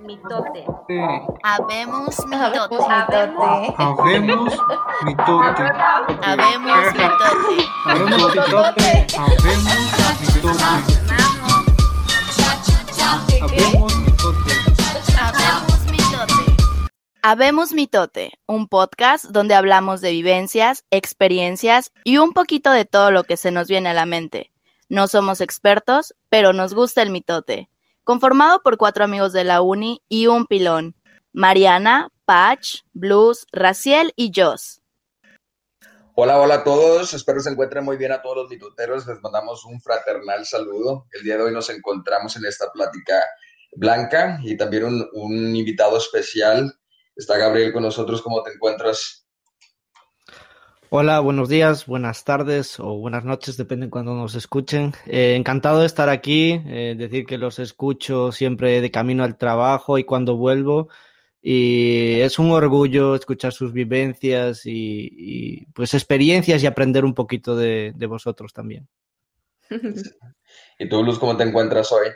mitote. Habemos mitote. Habemos mitote. Habemos mitote. Habemos mitote. Habemos mitote. Habemos mitote. Habemos mitote. Habemos mitote, un podcast donde hablamos de vivencias, experiencias y un poquito de todo lo que se nos viene a la mente. No somos expertos, pero nos gusta el mitote. Conformado por cuatro amigos de la uni y un pilón. Mariana, Patch, Blues, Raciel y Joss. Hola, hola a todos. Espero se encuentren muy bien a todos los mitoteros. Les mandamos un fraternal saludo. El día de hoy nos encontramos en esta plática blanca y también un, un invitado especial. Está Gabriel con nosotros. ¿Cómo te encuentras? Hola, buenos días, buenas tardes o buenas noches, depende de cuando nos escuchen. Eh, encantado de estar aquí, eh, decir que los escucho siempre de camino al trabajo y cuando vuelvo. Y es un orgullo escuchar sus vivencias y, y pues experiencias y aprender un poquito de, de vosotros también. ¿Y tú, Luz, cómo te encuentras hoy?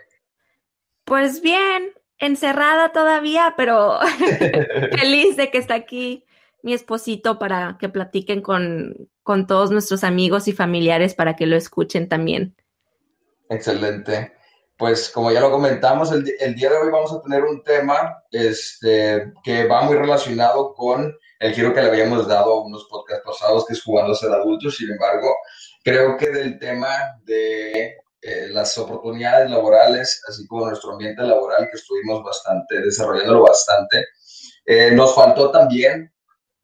Pues bien, encerrada todavía, pero feliz de que está aquí mi esposito para que platiquen con, con, todos nuestros amigos y familiares para que lo escuchen también. Excelente. Pues como ya lo comentamos, el, el día de hoy vamos a tener un tema este, que va muy relacionado con el giro que le habíamos dado a unos podcasts pasados, que es jugando a ser adultos. Sin embargo, creo que del tema de eh, las oportunidades laborales, así como nuestro ambiente laboral, que estuvimos bastante, desarrollándolo bastante, eh, nos faltó también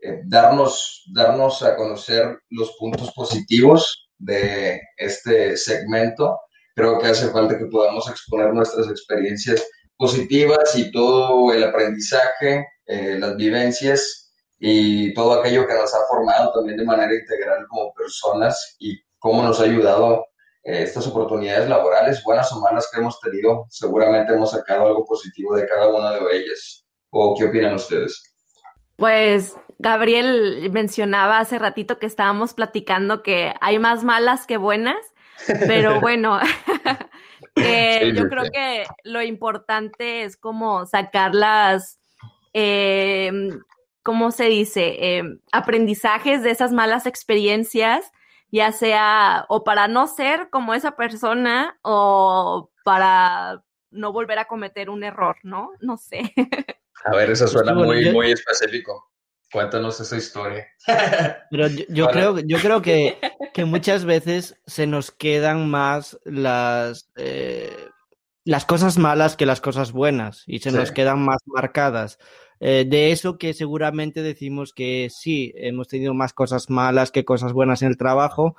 eh, darnos, darnos a conocer los puntos positivos de este segmento. Creo que hace falta que podamos exponer nuestras experiencias positivas y todo el aprendizaje, eh, las vivencias y todo aquello que nos ha formado también de manera integral como personas y cómo nos ha ayudado eh, estas oportunidades laborales, buenas o malas que hemos tenido. Seguramente hemos sacado algo positivo de cada una de ellas. ¿O qué opinan ustedes? Pues Gabriel mencionaba hace ratito que estábamos platicando que hay más malas que buenas, pero bueno, eh, yo creo que lo importante es como sacar las, eh, ¿cómo se dice? Eh, aprendizajes de esas malas experiencias, ya sea o para no ser como esa persona o para no volver a cometer un error, ¿no? No sé. A ver, eso suena muy, muy específico. Cuéntanos esa historia. Pero yo, yo creo, yo creo que, que, muchas veces se nos quedan más las, eh, las cosas malas que las cosas buenas y se sí. nos quedan más marcadas. Eh, de eso que seguramente decimos que sí, hemos tenido más cosas malas que cosas buenas en el trabajo,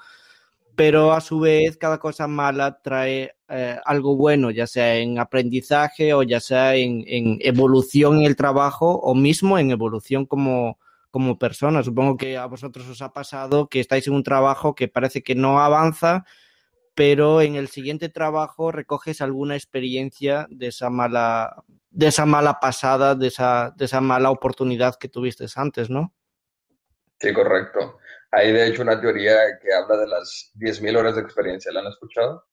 pero a su vez cada cosa mala trae eh, algo bueno, ya sea en aprendizaje o ya sea en, evolución en el trabajo o mismo en evolución como, como persona. Supongo que a vosotros os ha pasado que estáis en un trabajo que parece que no avanza, pero en el siguiente trabajo recoges alguna experiencia de esa mala, de esa mala pasada, de esa, de esa mala oportunidad que tuviste antes, ¿no? Sí, correcto. Hay de hecho una teoría que habla de las 10.000 horas de experiencia. ¿La han escuchado?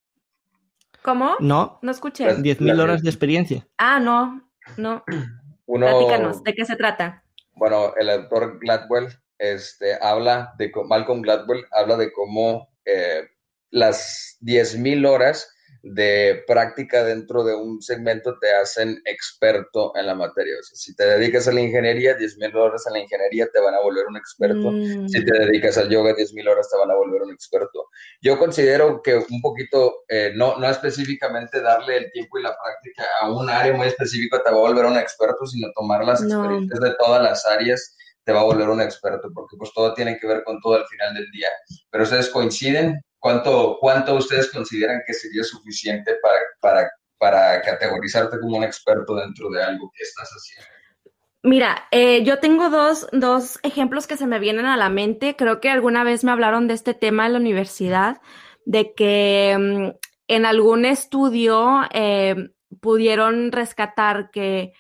¿Cómo? No. No escuché. 10.000 horas de experiencia. Ah, no, no. Uno, Platícanos, ¿de qué se trata? Bueno, el autor Gladwell este, habla de, Malcolm Gladwell habla de cómo eh, las 10.000 horas de práctica dentro de un segmento te hacen experto en la materia. O sea, si te dedicas a la ingeniería, 10.000 horas en la ingeniería te van a volver un experto. Mm. Si te dedicas al yoga, 10.000 horas te van a volver un experto. Yo considero que un poquito, eh, no, no específicamente darle el tiempo y la práctica a un área muy específica te va a volver un experto, sino tomar las no. experiencias de todas las áreas te va a volver un experto, porque pues todo tiene que ver con todo al final del día. Pero ustedes coinciden, ¿Cuánto, ¿Cuánto ustedes consideran que sería suficiente para, para, para categorizarte como un experto dentro de algo que estás haciendo? Mira, eh, yo tengo dos, dos ejemplos que se me vienen a la mente. Creo que alguna vez me hablaron de este tema en la universidad, de que um, en algún estudio eh, pudieron rescatar que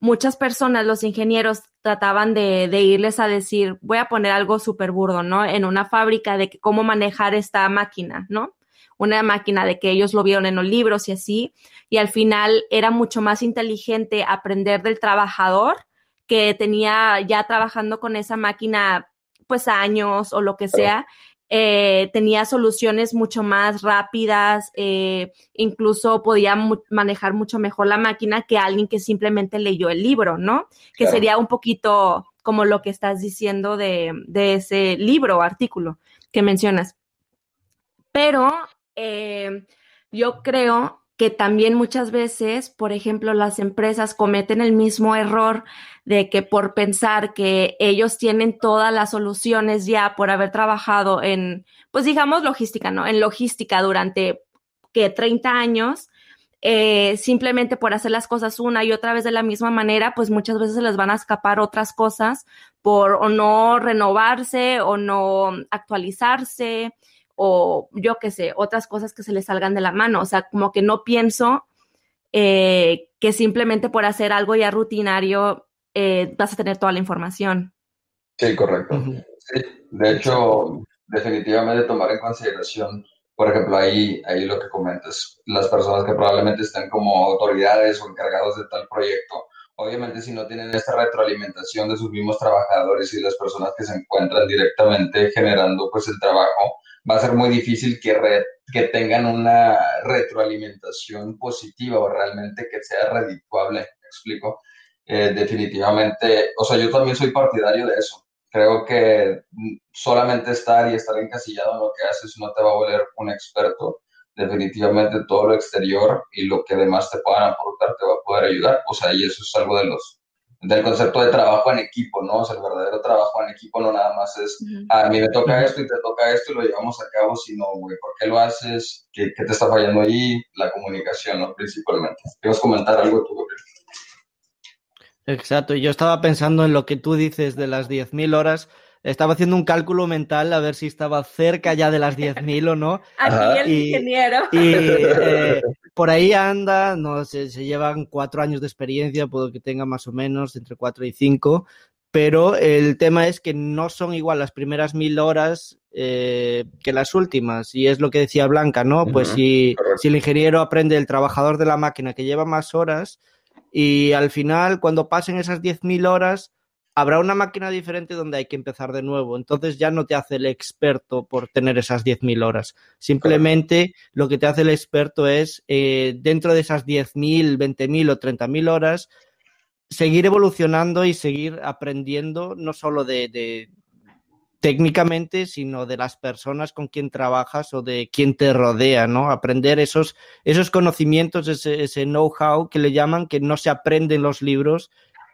muchas personas, los ingenieros, trataban de, de, irles a decir, voy a poner algo súper burdo, ¿no? En una fábrica de cómo manejar esta máquina, ¿no? una máquina de que ellos lo vieron en los libros y así, y al final era mucho más inteligente aprender del trabajador que tenía ya trabajando con esa máquina pues años o lo que sea, eh, tenía soluciones mucho más rápidas, eh, incluso podía manejar mucho mejor la máquina que alguien que simplemente leyó el libro, ¿no? Que sería un poquito como lo que estás diciendo de, de ese libro o artículo que mencionas. Pero eh, yo creo que también muchas veces, por ejemplo, las empresas cometen el mismo error de que por pensar que ellos tienen todas las soluciones ya por haber trabajado en, pues digamos, logística, ¿no? En logística durante que 30 años, eh, simplemente por hacer las cosas una y otra vez de la misma manera, pues muchas veces se les van a escapar otras cosas por o no renovarse o no actualizarse o yo qué sé, otras cosas que se le salgan de la mano. O sea, como que no pienso eh, que simplemente por hacer algo ya rutinario eh, vas a tener toda la información. Sí, correcto. sí, de hecho, definitivamente tomar en consideración, por ejemplo, ahí, ahí lo que comentas, las personas que probablemente estén como autoridades o encargados de tal proyecto, obviamente si no tienen esta retroalimentación de sus mismos trabajadores y las personas que se encuentran directamente generando pues el trabajo, va a ser muy difícil que, que tengan una retroalimentación positiva o realmente que sea redituable, ¿me explico? Eh, definitivamente, o sea, yo también soy partidario de eso. Creo que solamente estar y estar encasillado en lo que haces no te va a volver un experto. Definitivamente todo lo exterior y lo que además te puedan aportar te va a poder ayudar. O sea, y eso es algo de los, del concepto de trabajo en equipo, ¿no? O sea, el verdadero trabajo en equipo no nada más es, a mí me toca esto y te toca esto y lo llevamos a cabo, sino, güey, ¿por qué lo haces? ¿Qué, ¿Qué, te está fallando allí? La comunicación, ¿no? Principalmente. ¿Quieres comentar algo tú, Gabriel? Exacto, yo estaba pensando en lo que tú dices de las 10.000 horas, estaba haciendo un cálculo mental a ver si estaba cerca ya de las 10.000 o no. Aquí el ingeniero. Y eh, por ahí anda, no sé, se llevan cuatro años de experiencia, puedo que tenga más o menos entre cuatro y cinco, pero el tema es que no son igual las primeras mil horas eh, que las últimas. Y es lo que decía Blanca, ¿no? Pues si, si el ingeniero aprende el trabajador de la máquina que lleva más horas y al final, cuando pasen esas 10.000 horas, habrá una máquina diferente donde hay que empezar de nuevo. Entonces ya no te hace el experto por tener esas 10.000 horas. Simplemente lo que te hace el experto es, eh, dentro de esas 10.000, 20.000 o 30.000 horas, seguir evolucionando y seguir aprendiendo, no solo de, técnicamente, sino de las personas con quien trabajas o de quien te rodea, ¿no? Aprender esos, esos conocimientos, ese, ese know-how que le llaman, que no se aprende en los libros,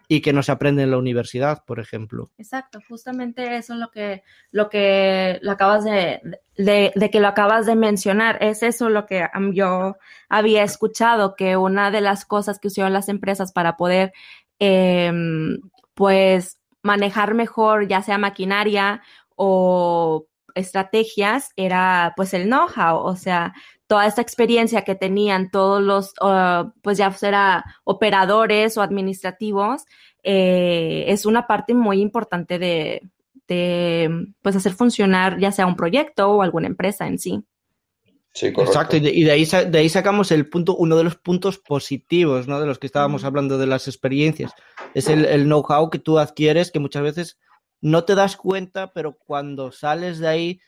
y que no se aprende en la universidad, por ejemplo. Exacto, justamente eso es lo que, lo que lo acabas de, de, que lo acabas de mencionar. Es eso lo que yo había escuchado, que una de las cosas que usaron las empresas para poder, eh, pues, manejar mejor, ya sea maquinaria o estrategias, era pues el know-how, o sea, toda esta experiencia que tenían todos los, uh, pues ya fuera operadores o administrativos, eh, es una parte muy importante de, de, pues hacer funcionar ya sea un proyecto o alguna empresa en sí. Sí, correcto. Exacto, y de ahí, de ahí sacamos el punto, uno de los puntos positivos, ¿no? De los que estábamos hablando de las experiencias. Es el, el know-how que tú adquieres, que muchas veces no te das cuenta, pero cuando sales de ahí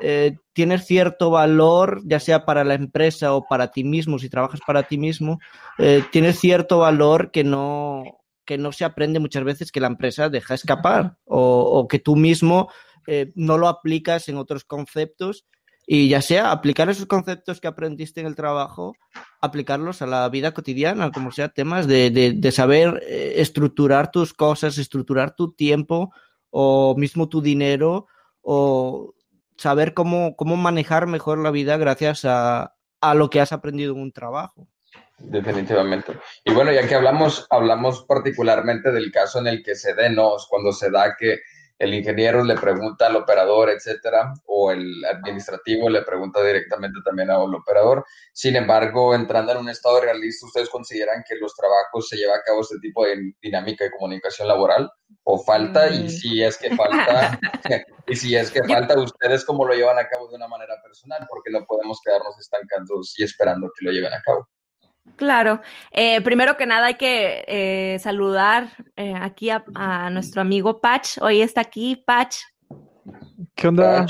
eh, tienes cierto valor, ya sea para la empresa o para ti mismo, si trabajas para ti mismo, eh, tienes cierto valor que no, que no se aprende muchas veces que la empresa deja escapar o, o que tú mismo eh, no lo aplicas en otros conceptos y ya sea aplicar esos conceptos que aprendiste en el trabajo, aplicarlos a la vida cotidiana, como sea temas de, de, de saber eh, estructurar tus cosas, estructurar tu tiempo o mismo tu dinero o saber cómo, cómo manejar mejor la vida gracias a, a lo que has aprendido en un trabajo. Definitivamente. Y bueno, ya que hablamos, hablamos particularmente del caso en el que se dé, ¿no? Cuando se da que el ingeniero le pregunta al operador, etcétera, o el administrativo le pregunta directamente también al operador. Sin embargo, entrando en un estado realista, ¿ustedes consideran que los trabajos se lleva a cabo este tipo de dinámica de comunicación laboral? ¿O falta? Y mm. si es que falta, y si es que falta, ¿ustedes cómo lo llevan a cabo de una manera personal? Porque no podemos quedarnos estancados y esperando que lo lleven a cabo. Claro. Eh, primero que nada hay que eh, saludar eh, aquí a, nuestro amigo Patch. Hoy está aquí, Patch. ¿Qué onda?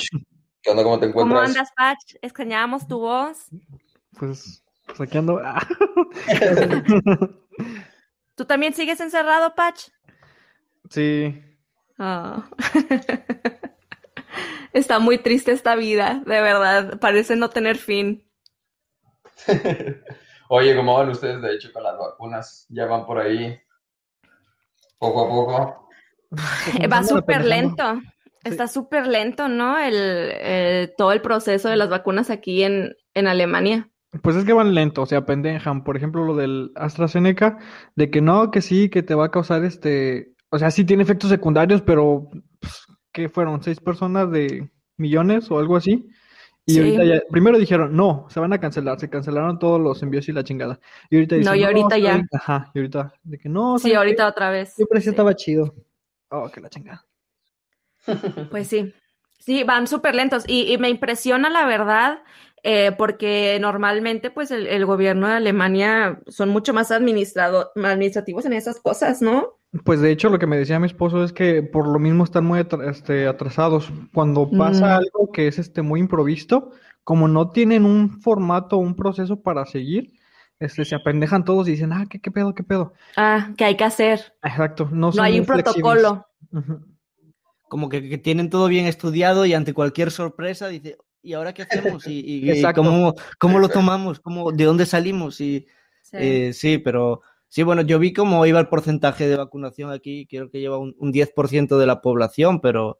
¿Qué onda? ¿Cómo te encuentras? ¿Cómo andas, Patch? Extrañábamos tu voz. Pues, pues aquí ando. ¿Tú también sigues encerrado, Patch? Sí. Ah. Está muy triste esta vida, de verdad. Parece no tener fin. Oye, ¿cómo van ustedes de hecho con las vacunas? ¿Ya van por ahí poco a poco? Va súper lento. Está súper lento, ¿no? El, todo el proceso de las vacunas aquí en, Alemania. Pues es que van lento, o sea, pendejan. Por ejemplo, lo del AstraZeneca, de que no, que sí, que te va a causar este. O sea, sí tiene efectos secundarios, pero pues, ¿qué fueron? ¿Seis personas de millones o algo así? Y ahorita ya, primero dijeron, no, se van a cancelar, se cancelaron todos los envíos y la chingada. Y ahorita dicen, no, y ahorita ya. Ajá, y ahorita, de que no. Sí, ahorita otra vez. Siempre sí estaba chido. Oh, que la chingada. Pues sí, sí, van súper lentos. Y, me impresiona la verdad, eh, porque normalmente, pues, el, el, gobierno de Alemania son mucho más administrado, administrativos en esas cosas, ¿no? Pues de hecho lo que me decía mi esposo es que por lo mismo están muy este, atrasados. Cuando pasa mm. algo que es este muy improvisto, como no tienen un formato, un proceso para seguir, este, se apendejan todos y dicen, ah, ¿qué, qué pedo, qué pedo? Ah, ¿qué hay que hacer? Exacto, no, no hay un protocolo. Como que, tienen todo bien estudiado y ante cualquier sorpresa dice, ¿y ahora qué hacemos? ¿Y, y, cómo, cómo, lo tomamos? ¿Cómo, ¿De dónde salimos? Y, sí. Eh, sí, pero Sí, bueno, yo vi cómo iba el porcentaje de vacunación aquí, creo que lleva un, 10% de la población, pero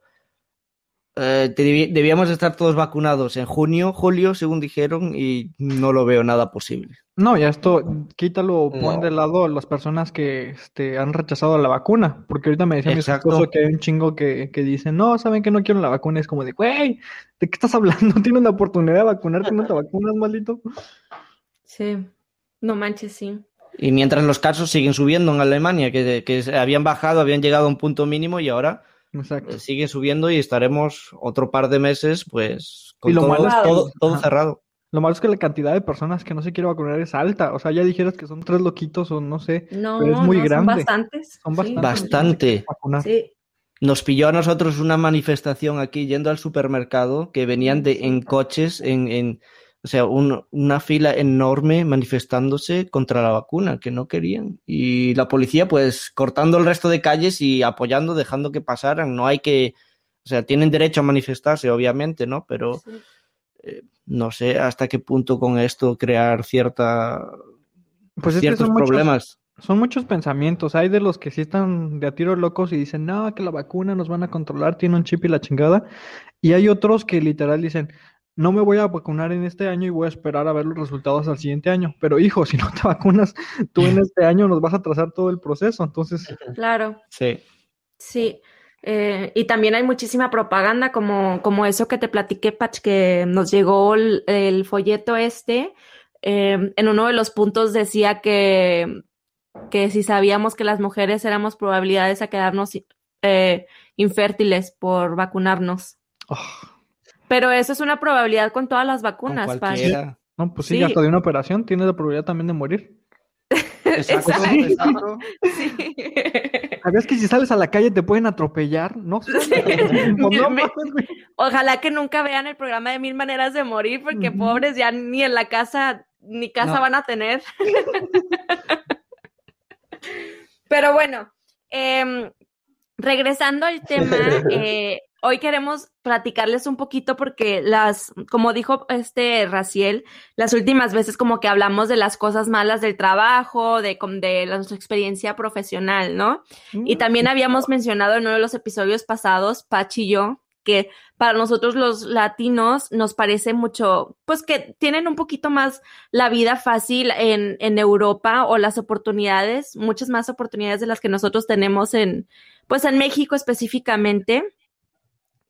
eh, debíamos estar todos vacunados en junio, julio, según dijeron, y no lo veo nada posible. No, ya esto, quítalo, pon de lado a las personas que este, han rechazado la vacuna, porque ahorita me decía mi esposo que hay un chingo que, que dice, no, saben que no quiero la vacuna, es como de, güey, ¿de qué estás hablando? Tienes la oportunidad de vacunarte, no te vacunas, maldito. Sí, no manches, sí. Y mientras los casos siguen subiendo en Alemania, que, que habían bajado, habían llegado a un punto mínimo y ahora eh, sigue subiendo y estaremos otro par de meses, pues, con todo, todo, cerrado. Lo malo es que la cantidad de personas que no se quiere vacunar es alta. O sea, ya dijeras que son tres loquitos o no sé. No, pero es muy grande. Son bastantes. Son bastantes. Bastante. Sí. Nos pilló a nosotros una manifestación aquí yendo al supermercado que venían de, en coches, en, en o sea, una fila enorme manifestándose contra la vacuna, que no querían. Y la policía, pues, cortando el resto de calles y apoyando, dejando que pasaran. No hay que, o sea, tienen derecho a manifestarse, obviamente, ¿no? Pero eh, no sé hasta qué punto con esto crear cierta, pues ciertos problemas. son muchos pensamientos. Hay de los que sí están de a tiro locos y dicen, no, que la vacuna nos van a controlar, tiene un chip y la chingada. Y hay otros que literal dicen, no me voy a vacunar en este año y voy a esperar a ver los resultados al siguiente año. Pero hijo, si no te vacunas tú en este año, nos vas a trazar todo el proceso. Entonces. Claro. Sí. Sí. Eh, y también hay muchísima propaganda, como, como eso que te platiqué, Pach, que nos llegó el, folleto este. Eh, en uno de los puntos decía que, que si sabíamos que las mujeres éramos probabilidades a quedarnos eh, infértiles por vacunarnos. Oh. Pero eso es una probabilidad con todas las vacunas, con No, pues sí, hasta de una operación tienes la probabilidad también de morir. Exacto, Sí. ¿Sabías que si sales a la calle te pueden atropellar? No sé. Ojalá que nunca vean el programa de Mil Maneras de Morir, porque pobres ya ni en la casa, ni casa van a tener. Pero bueno, em, regresando al tema, eh, hoy queremos platicarles un poquito porque las, como dijo este Raciel, las últimas veces como que hablamos de las cosas malas del trabajo, de, de nuestra experiencia profesional, ¿no? Y también mm. habíamos mencionado en uno de los episodios pasados, Pachi y yo, que para nosotros los latinos nos parece mucho, pues que tienen un poquito más la vida fácil en, en Europa o las oportunidades, muchas más oportunidades de las que nosotros tenemos en, pues en México específicamente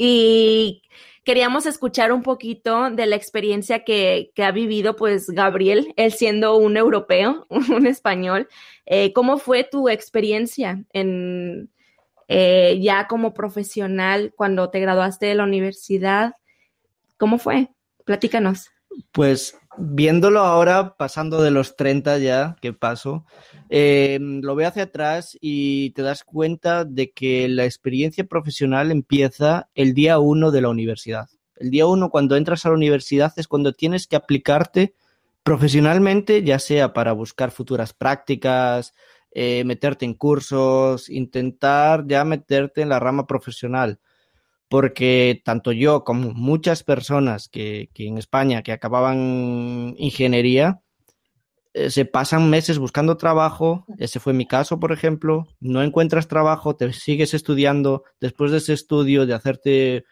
Y queríamos escuchar un poquito de la experiencia que, ha vivido pues Gabriel, él siendo un europeo, un español. Eh, ¿Cómo fue tu experiencia en, eh, ya como profesional cuando te graduaste de la universidad? ¿Cómo fue? Platícanos. Pues viéndolo ahora, pasando de los 30 ya, que paso, em, lo veo hacia atrás y te das cuenta de que la experiencia profesional empieza el día uno de la universidad. El día uno, cuando entras a la universidad, es cuando tienes que aplicarte profesionalmente, ya sea para buscar futuras prácticas, eh, meterte en cursos, intentar ya meterte en la rama profesional porque tanto yo como muchas personas que, en España que acababan ingeniería, eh, se pasan meses buscando trabajo, ese fue mi caso, por ejemplo, no encuentras trabajo, te sigues estudiando, después de ese estudio, de hacerte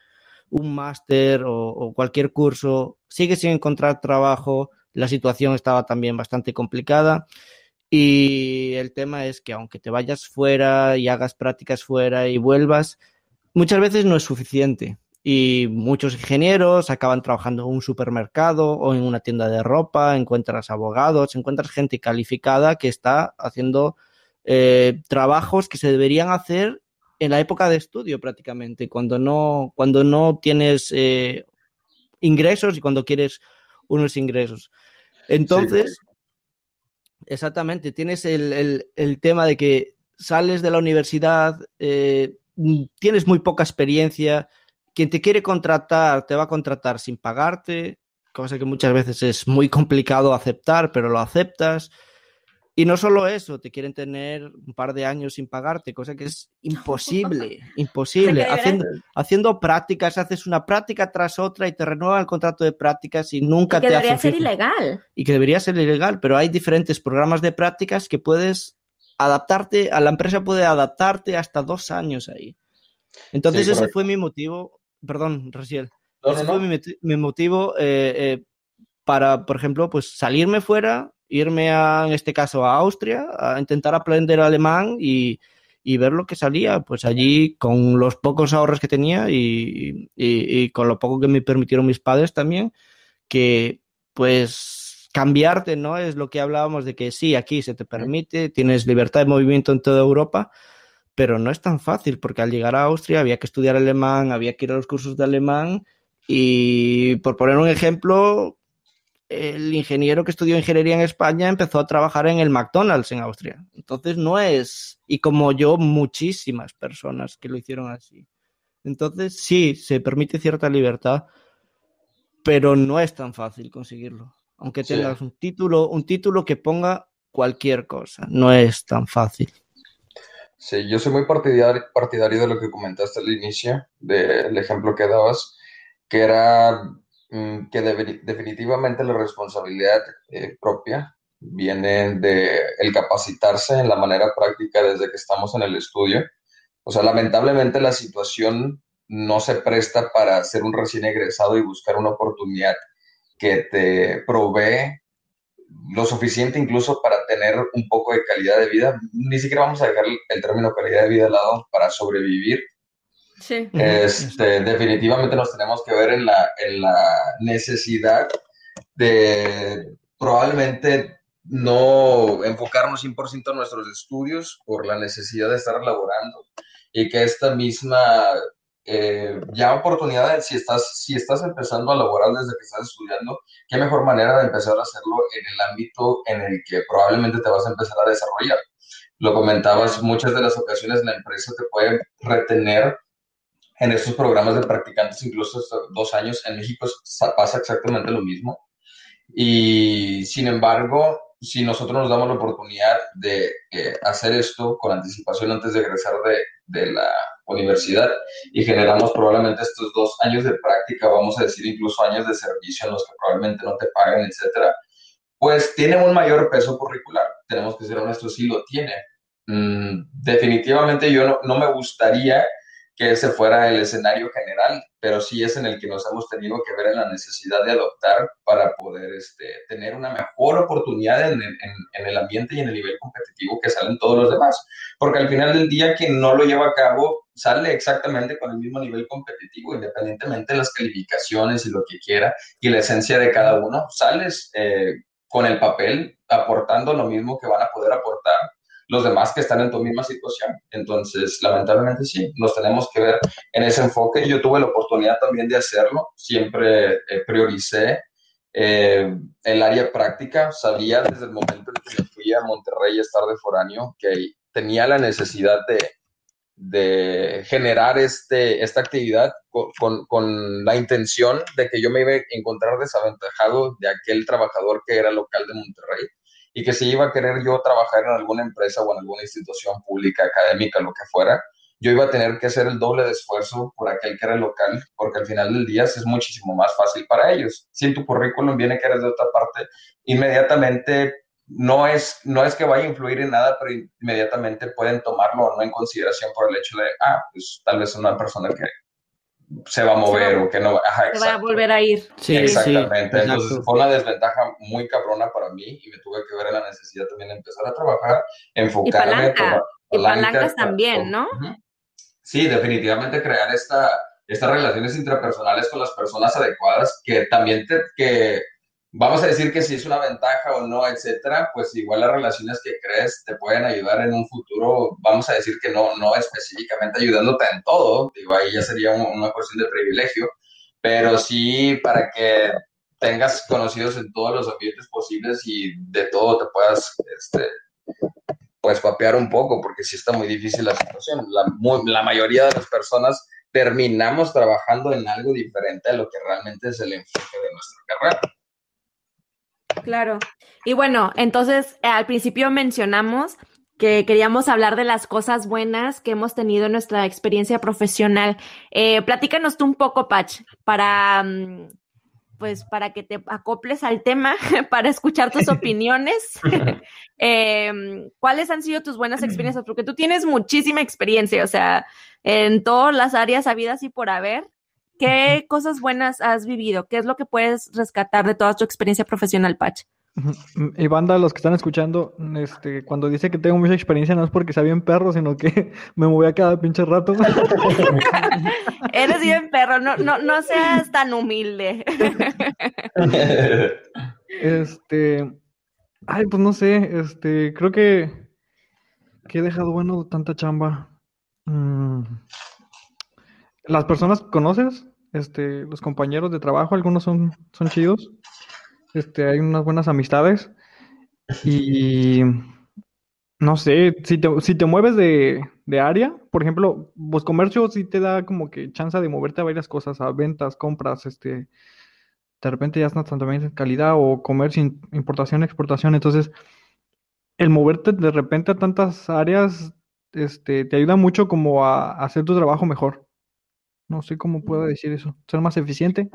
un máster o, cualquier curso, sigues sin encontrar trabajo, la situación estaba también bastante complicada. Y el tema es que aunque te vayas fuera y hagas prácticas fuera y vuelvas, muchas veces no es suficiente y muchos ingenieros acaban trabajando en un supermercado o en una tienda de ropa, encuentras abogados, encuentras gente calificada que está haciendo eh, trabajos que se deberían hacer en la época de estudio prácticamente, cuando no, cuando no tienes eh, ingresos y cuando quieres unos ingresos. Entonces, exactamente, tienes el, tema de que sales de la universidad, eh, tienes muy poca experiencia, quien te quiere contratar te va a contratar sin pagarte, cosa que muchas veces es muy complicado aceptar, pero lo aceptas. Y no solo eso, te quieren tener un par de años sin pagarte, cosa que es imposible, imposible. Haciendo, haciendo prácticas, haces una práctica tras otra y te renuevan el contrato de prácticas y nunca y que te debería ser ilegal. Y que debería ser ilegal, pero hay diferentes programas de prácticas que puedes adaptarte, a la empresa puede adaptarte hasta dos años ahí. Entonces ese fue mi motivo, perdón, Raciel, ese fue mi, motivo eh, eh, para, por ejemplo, pues salirme fuera, irme a, en este caso a Austria, a intentar aprender alemán y, ver lo que salía, pues allí con los pocos ahorros que tenía y, y, con lo poco que me permitieron mis padres también, que pues cambiarte, ¿no? Es lo que hablábamos de que sí, aquí se te permite, tienes libertad de movimiento en toda Europa, pero no es tan fácil porque al llegar a Austria había que estudiar alemán, había que ir a los cursos de alemán y por poner un ejemplo, el ingeniero que estudió ingeniería en España empezó a trabajar en el McDonald's en Austria. Entonces no es, y como yo, muchísimas personas que lo hicieron así. Entonces sí, se permite cierta libertad, pero no es tan fácil conseguirlo aunque tengas un título, un título que ponga cualquier cosa. No es tan fácil. Sí, yo soy muy partidario, partidario de lo que comentaste al inicio, del ejemplo que dabas, que era mm, que definitivamente la responsabilidad eh, propia viene de el capacitarse en la manera práctica desde que estamos en el estudio. O sea, lamentablemente la situación no se presta para ser un recién egresado y buscar una oportunidad que te provee lo suficiente incluso para tener un poco de calidad de vida. Ni siquiera vamos a dejar el término calidad de vida de lado para sobrevivir. Sí. Este, definitivamente nos tenemos que ver en la, en la necesidad de probablemente no enfocarnos 100% en nuestros estudios por la necesidad de estar laborando y que esta misma eh, ya oportunidades, si estás, si estás empezando a laborar desde que estás estudiando, qué mejor manera de empezar a hacerlo en el ámbito en el que probablemente te vas a empezar a desarrollar. Lo comentabas, muchas de las ocasiones la empresa te puede retener en estos programas de practicantes incluso dos años. En México pasa exactamente lo mismo. Y sin embargo, si nosotros nos damos la oportunidad de eh, hacer esto con anticipación antes de egresar de, de la universidad y generamos probablemente estos dos años de práctica, vamos a decir incluso años de servicio en los que probablemente no te pagan, etcétera, pues tiene un mayor peso curricular. Tenemos que ser honestos, sí lo tiene. Mm, definitivamente yo no, no, me gustaría que ese fuera el escenario general, pero sí es en el que nos hemos tenido que ver en la necesidad de adoptar para poder este, tener una mejor oportunidad en el, en, el, ambiente y en el nivel competitivo que salen todos los demás. Porque al final del día, quien no lo lleva a cabo sale exactamente con el mismo nivel competitivo, independientemente de las calificaciones y lo que quiera, y la esencia de cada uno, sales eh, con el papel aportando lo mismo que van a poder aportar los demás que están en tu misma situación. Entonces, lamentablemente sí, nos tenemos que ver en ese enfoque. Yo tuve la oportunidad también de hacerlo, siempre eh, prioricé eh, el área práctica, sabía desde el momento en que me fui a Monterrey a estar de foráneo que tenía la necesidad de, de generar este, esta actividad con, con, con, la intención de que yo me iba a encontrar desaventajado de aquel trabajador que era local de Monterrey y que si iba a querer yo trabajar en alguna empresa o en alguna institución pública, académica, lo que fuera, yo iba a tener que hacer el doble de esfuerzo por aquel que era local, porque al final del día es muchísimo más fácil para ellos. Si en tu currículum viene que eres de otra parte, inmediatamente no es, no es que vaya a influir en nada, pero inmediatamente pueden tomarlo o no en consideración por el hecho de, ah, pues tal vez una persona que se va a mover o que no ajá, se va a volver a ir. Sí, Exactamente. Entonces fue una desventaja muy cabrona para mí y me tuve que ver en la necesidad también de empezar a trabajar, enfocarme. Y, palancas también, ¿no? Sí, definitivamente crear esta, estas relaciones intrapersonales con las personas adecuadas que también te, que vamos a decir que si es una ventaja o no, etcétera, pues igual las relaciones que crees te pueden ayudar en un futuro, vamos a decir que no, no específicamente ayudándote en todo, digo, ahí ya sería una cuestión de privilegio, pero sí para que tengas conocidos en todos los ambientes posibles y de todo te puedas, este, pues papear un poco, porque sí está muy difícil la situación. La, la mayoría de las personas terminamos trabajando en algo diferente a lo que realmente es el enfoque de nuestra carrera. Claro. Y bueno, entonces al principio mencionamos que queríamos hablar de las cosas buenas que hemos tenido en nuestra experiencia profesional. Eh, platícanos tú un poco, Pach, para, mm, pues, para que te acoples al tema, para escuchar tus opiniones. Em, ¿Cuáles han sido tus buenas experiencias? Porque tú tienes muchísima experiencia, o sea, en todas las áreas habidas y por haber. ¿Qué cosas buenas has vivido? ¿Qué es lo que puedes rescatar de toda tu experiencia profesional, Pach? Y banda, los que están escuchando, este, cuando dice que tengo mucha experiencia no es porque sea bien perro, sino que me moví a cada pinche rato. Eres bien perro, no, no, no seas tan humilde. este, ay, pues no sé, este, creo que, que he dejado bueno tanta chamba. Mm. ¿Las personas conoces? Este, los compañeros de trabajo, algunos son, son chidos. Este, hay unas buenas amistades. Y no sé, si te, si te mueves de, de área, por ejemplo, pues comercio sí te da como que chance de moverte a varias cosas, a ventas, compras, este, de repente ya estás también en calidad o comercio, importación, exportación. Entonces, el moverte de repente a tantas áreas, este, te ayuda mucho como a hacer tu trabajo mejor. No sé cómo puedo decir eso. Ser más eficiente.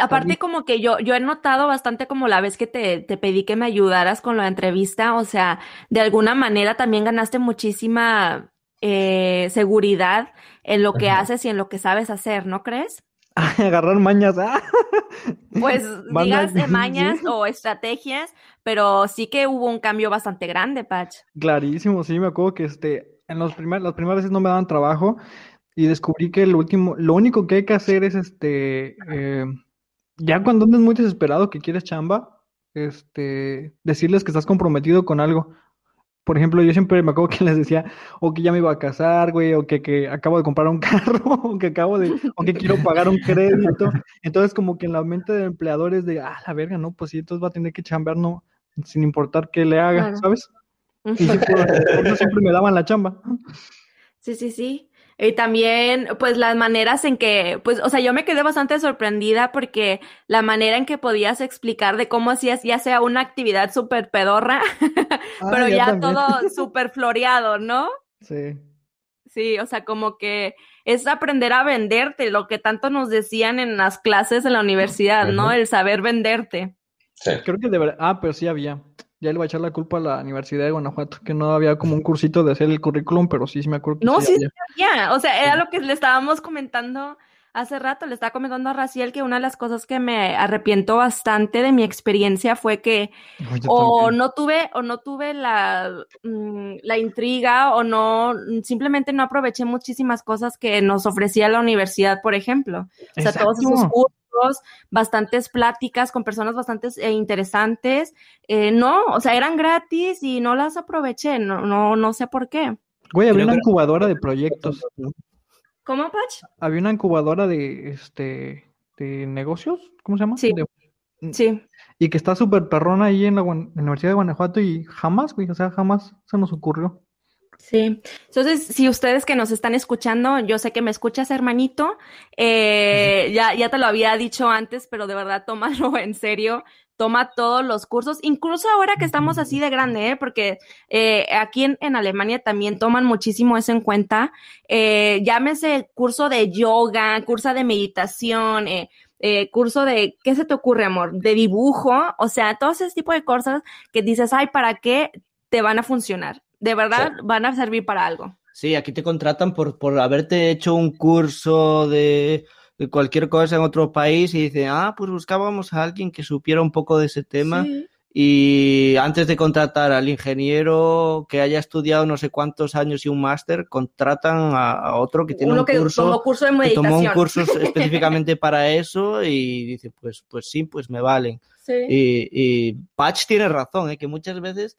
Aparte, como que yo, yo he notado bastante como la vez que te, te pedí que me ayudaras con la entrevista, o sea, de alguna manera también ganaste muchísima eh, seguridad en lo que haces y en lo que sabes hacer, ¿no crees? Agarrar mañas, ¿ah? Pues digas de mañas o estrategias, pero sí que hubo un cambio bastante grande, Patch. Clarísimo, sí, me acuerdo que este, en los primer, las primeras veces no me daban trabajo, y descubrí que lo último, lo único que hay que hacer es este, eh, ya cuando andes muy desesperado que quieres chamba, este, decirles que estás comprometido con algo. Por ejemplo, yo siempre me acuerdo que les decía, o que ya me iba a casar, güey, o que, que acabo de comprar un carro, o que acabo de, o que quiero pagar un crédito. Entonces, como que en la mente del empleador es de, ah, la verga, no, pues sí, entonces va a tener que chambear, no, sin importar qué le haga, ¿sabes? Y siempre me daban la chamba. Sí, sí, sí. Y también, pues las maneras en que, pues, o sea, yo me quedé bastante sorprendida porque la manera en que podías explicar de cómo hacías ya sea una actividad súper pedorra, ah, pero ya todo súper floreado, ¿no? Sí. Sí, o sea, como que es aprender a venderte, lo que tanto nos decían en las clases en la universidad, ¿no? El saber venderte. Sí. Creo que de verdad, ah, pero sí había. Ya le va a echar la culpa a la Universidad de Guanajuato, que no había como un cursito de hacer el currículum, pero sí, sí me acuerdo que No, sí, había. sí sabía. O sea, era lo que le estábamos comentando hace rato. Le estaba comentando a Raciel que una de las cosas que me arrepiento bastante de mi experiencia fue que Ay, o también. no tuve o no tuve la, mm, la intriga o no simplemente no aproveché muchísimas cosas que nos ofrecía la universidad, por ejemplo. O sea, todos esos Exacto. Bastantes pláticas con personas bastante eh, interesantes. Eh, no, o sea, eran gratis y no las aproveché. No, no, no sé por qué. Güey, había Creo una que- incubadora de proyectos. ¿Cómo, Pach? Había una incubadora de, este, de negocios, ¿cómo se llama? Sí. De- Sí. y que está súper perrona ahí en la, en la Universidad de Guanajuato y jamás, güey, o sea, jamás se nos ocurrió. Sí, entonces si ustedes que nos están escuchando, yo sé que me escuchas, hermanito, eh, ya, ya te lo había dicho antes, pero de verdad tómalo en serio, toma todos los cursos, incluso ahora que estamos así de grande, ¿eh? porque eh, aquí en, en Alemania también toman muchísimo eso en cuenta, eh, llámese curso de yoga, curso de meditación, eh, curso de, ¿qué se te ocurre, amor? De dibujo, o sea, todo ese tipo de cosas que dices, ay, ¿para qué te van a funcionar? De verdad, van a servir para algo. Sí, aquí te contratan por, por haberte hecho un curso de, de cualquier cosa en otro país y dicen, ah, pues buscábamos a alguien que supiera un poco de ese tema Sí. y antes de contratar al ingeniero que haya estudiado no sé cuántos años y un máster, contratan a, a otro que tiene Uno un que curso tomó curso de que tomó un meditación. curso específicamente para eso y dice, pues, pues sí, pues me valen. Sí. Y, y Patch tiene razón, ¿eh? que muchas veces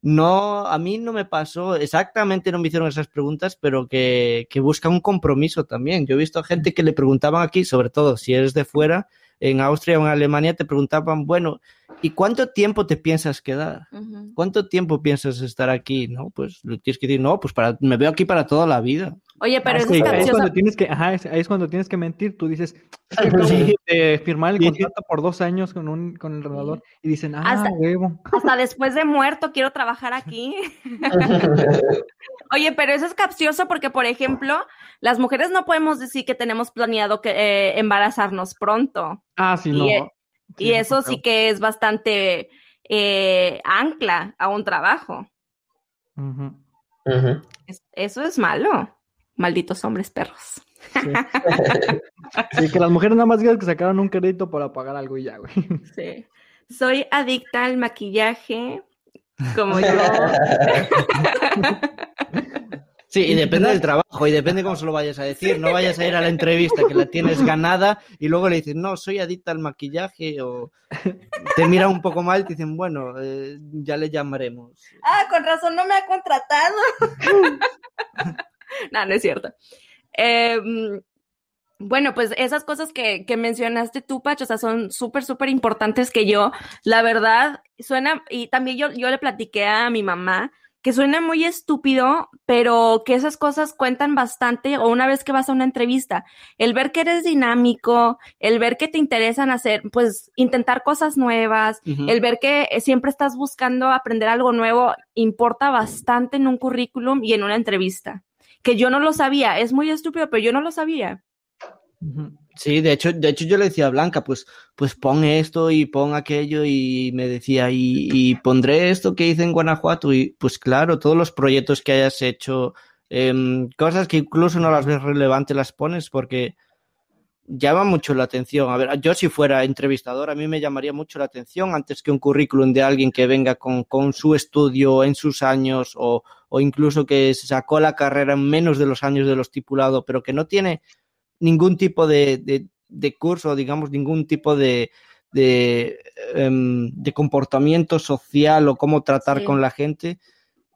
no, a mí no me pasó, exactamente no me hicieron esas preguntas, pero que, que busca un compromiso también. Yo he visto gente que le preguntaban aquí, sobre todo si eres de fuera, en Austria o en Alemania, te preguntaban, bueno, ¿y cuánto tiempo te piensas quedar? ¿Cuánto tiempo piensas estar aquí? No, pues le tienes que decir, no, pues para, me veo aquí para toda la vida. Oye, pero Ah, sí, es ahí es capcioso. cuando tienes que, ajá, es- ahí es cuando tienes que mentir. Tú dices, "Es que acabo Sí. de firmar el Sí. contrato por dos años con un, con el renador y dicen, ah, Hasta- huevo. Hasta después de muerto quiero trabajar aquí. Oye, pero eso es capcioso porque, por ejemplo, las mujeres no podemos decir que tenemos planeado que, eh, embarazarnos pronto. Ah, sí, Y, no. eh, Sí, Y eso sí que es bastante eh, ancla a un trabajo. Eso es malo. Malditos hombres perros. sí. Sí, que las mujeres nada más digan que sacaron un crédito para pagar algo y ya, güey. Sí. Soy adicta al maquillaje, como yo. Sí, y depende del trabajo y depende cómo se lo vayas a decir. No vayas a ir a la entrevista que la tienes ganada y luego le dices, no, soy adicta al maquillaje o te miran un poco mal y te dicen, bueno, eh, ya le llamaremos. Ah, con razón no me ha contratado. no, no es cierto. Eh, mm, bueno, pues esas cosas que, que mencionaste tú, Pacho, o sea, son súper, súper importantes que yo, la verdad, suena, y también yo, yo le platiqué a mi mamá que suena muy estúpido, pero que esas cosas cuentan bastante, o una vez que vas a una entrevista, el ver que eres dinámico, el ver que te interesan hacer, pues, intentar cosas nuevas, el ver que eh, siempre estás buscando aprender algo nuevo importa bastante en un currículum y en una entrevista. Que yo no lo sabía, es muy estúpido, pero yo no lo sabía. Sí, de hecho, de hecho yo le decía a Blanca, pues, pues pon esto y pon aquello y me decía, y, pondré esto que hice en Guanajuato y pues claro, todos los proyectos que hayas hecho, em, cosas que incluso no las ves relevantes las pones porque llama mucho la atención. A ver, yo si fuera entrevistador, a mí me llamaría mucho la atención antes que un currículum de alguien que venga con, con su estudio en sus años o, o incluso que sacó la carrera en menos de los años de lo estipulado, pero que no tiene ningún tipo de, de, de curso, digamos, ningún tipo de, de, em, de comportamiento social o cómo tratar Sí. con la gente,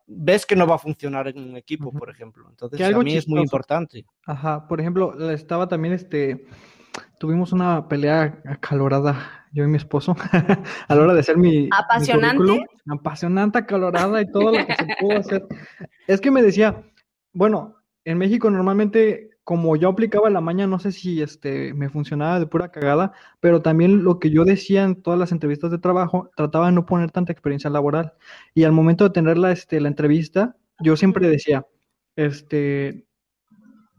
ves que no va a funcionar en un equipo, por ejemplo. Entonces, a mí es muy chistoso. importante. Ajá, por ejemplo, estaba también este, tuvimos una pelea acalorada, yo y mi esposo, a la hora de hacer mi, ¿Apasionante? apasionante, acalorada y todo lo que se pudo hacer. Es que me decía, bueno, en México normalmente, como yo aplicaba la maña, no sé si este, me funcionaba de pura cagada, pero también lo que yo decía en todas las entrevistas de trabajo, trataba de no poner tanta experiencia laboral. Y al momento de tener la, este, la entrevista, yo siempre decía, este,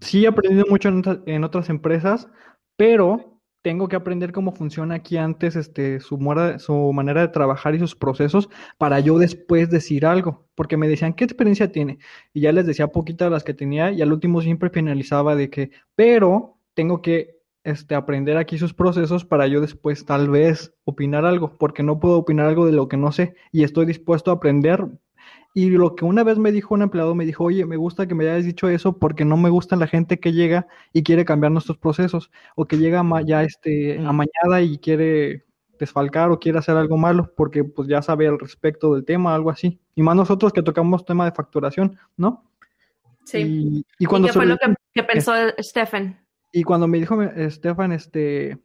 sí he aprendido mucho en, otra- en otras empresas, pero tengo que aprender cómo funciona aquí antes este, su, su manera de trabajar y sus procesos para yo después decir algo, porque me decían, ¿qué experiencia tiene? Y ya les decía poquito de las que tenía y al último siempre finalizaba de que, pero tengo que este, aprender aquí sus procesos para yo después tal vez opinar algo, porque no puedo opinar algo de lo que no sé y estoy dispuesto a aprender y lo que una vez me dijo un empleado, me dijo, oye, me gusta que me hayas dicho eso porque no me gusta la gente que llega y quiere cambiar nuestros procesos o que llega ya este, amañada y quiere desfalcar o quiere hacer algo malo porque pues ya sabe al respecto del tema, algo así. Y más nosotros que tocamos tema de facturación, ¿no? Sí. Y, cuando qué fue lo que, pensó Stefan? Y cuando me dijo Stefan, este,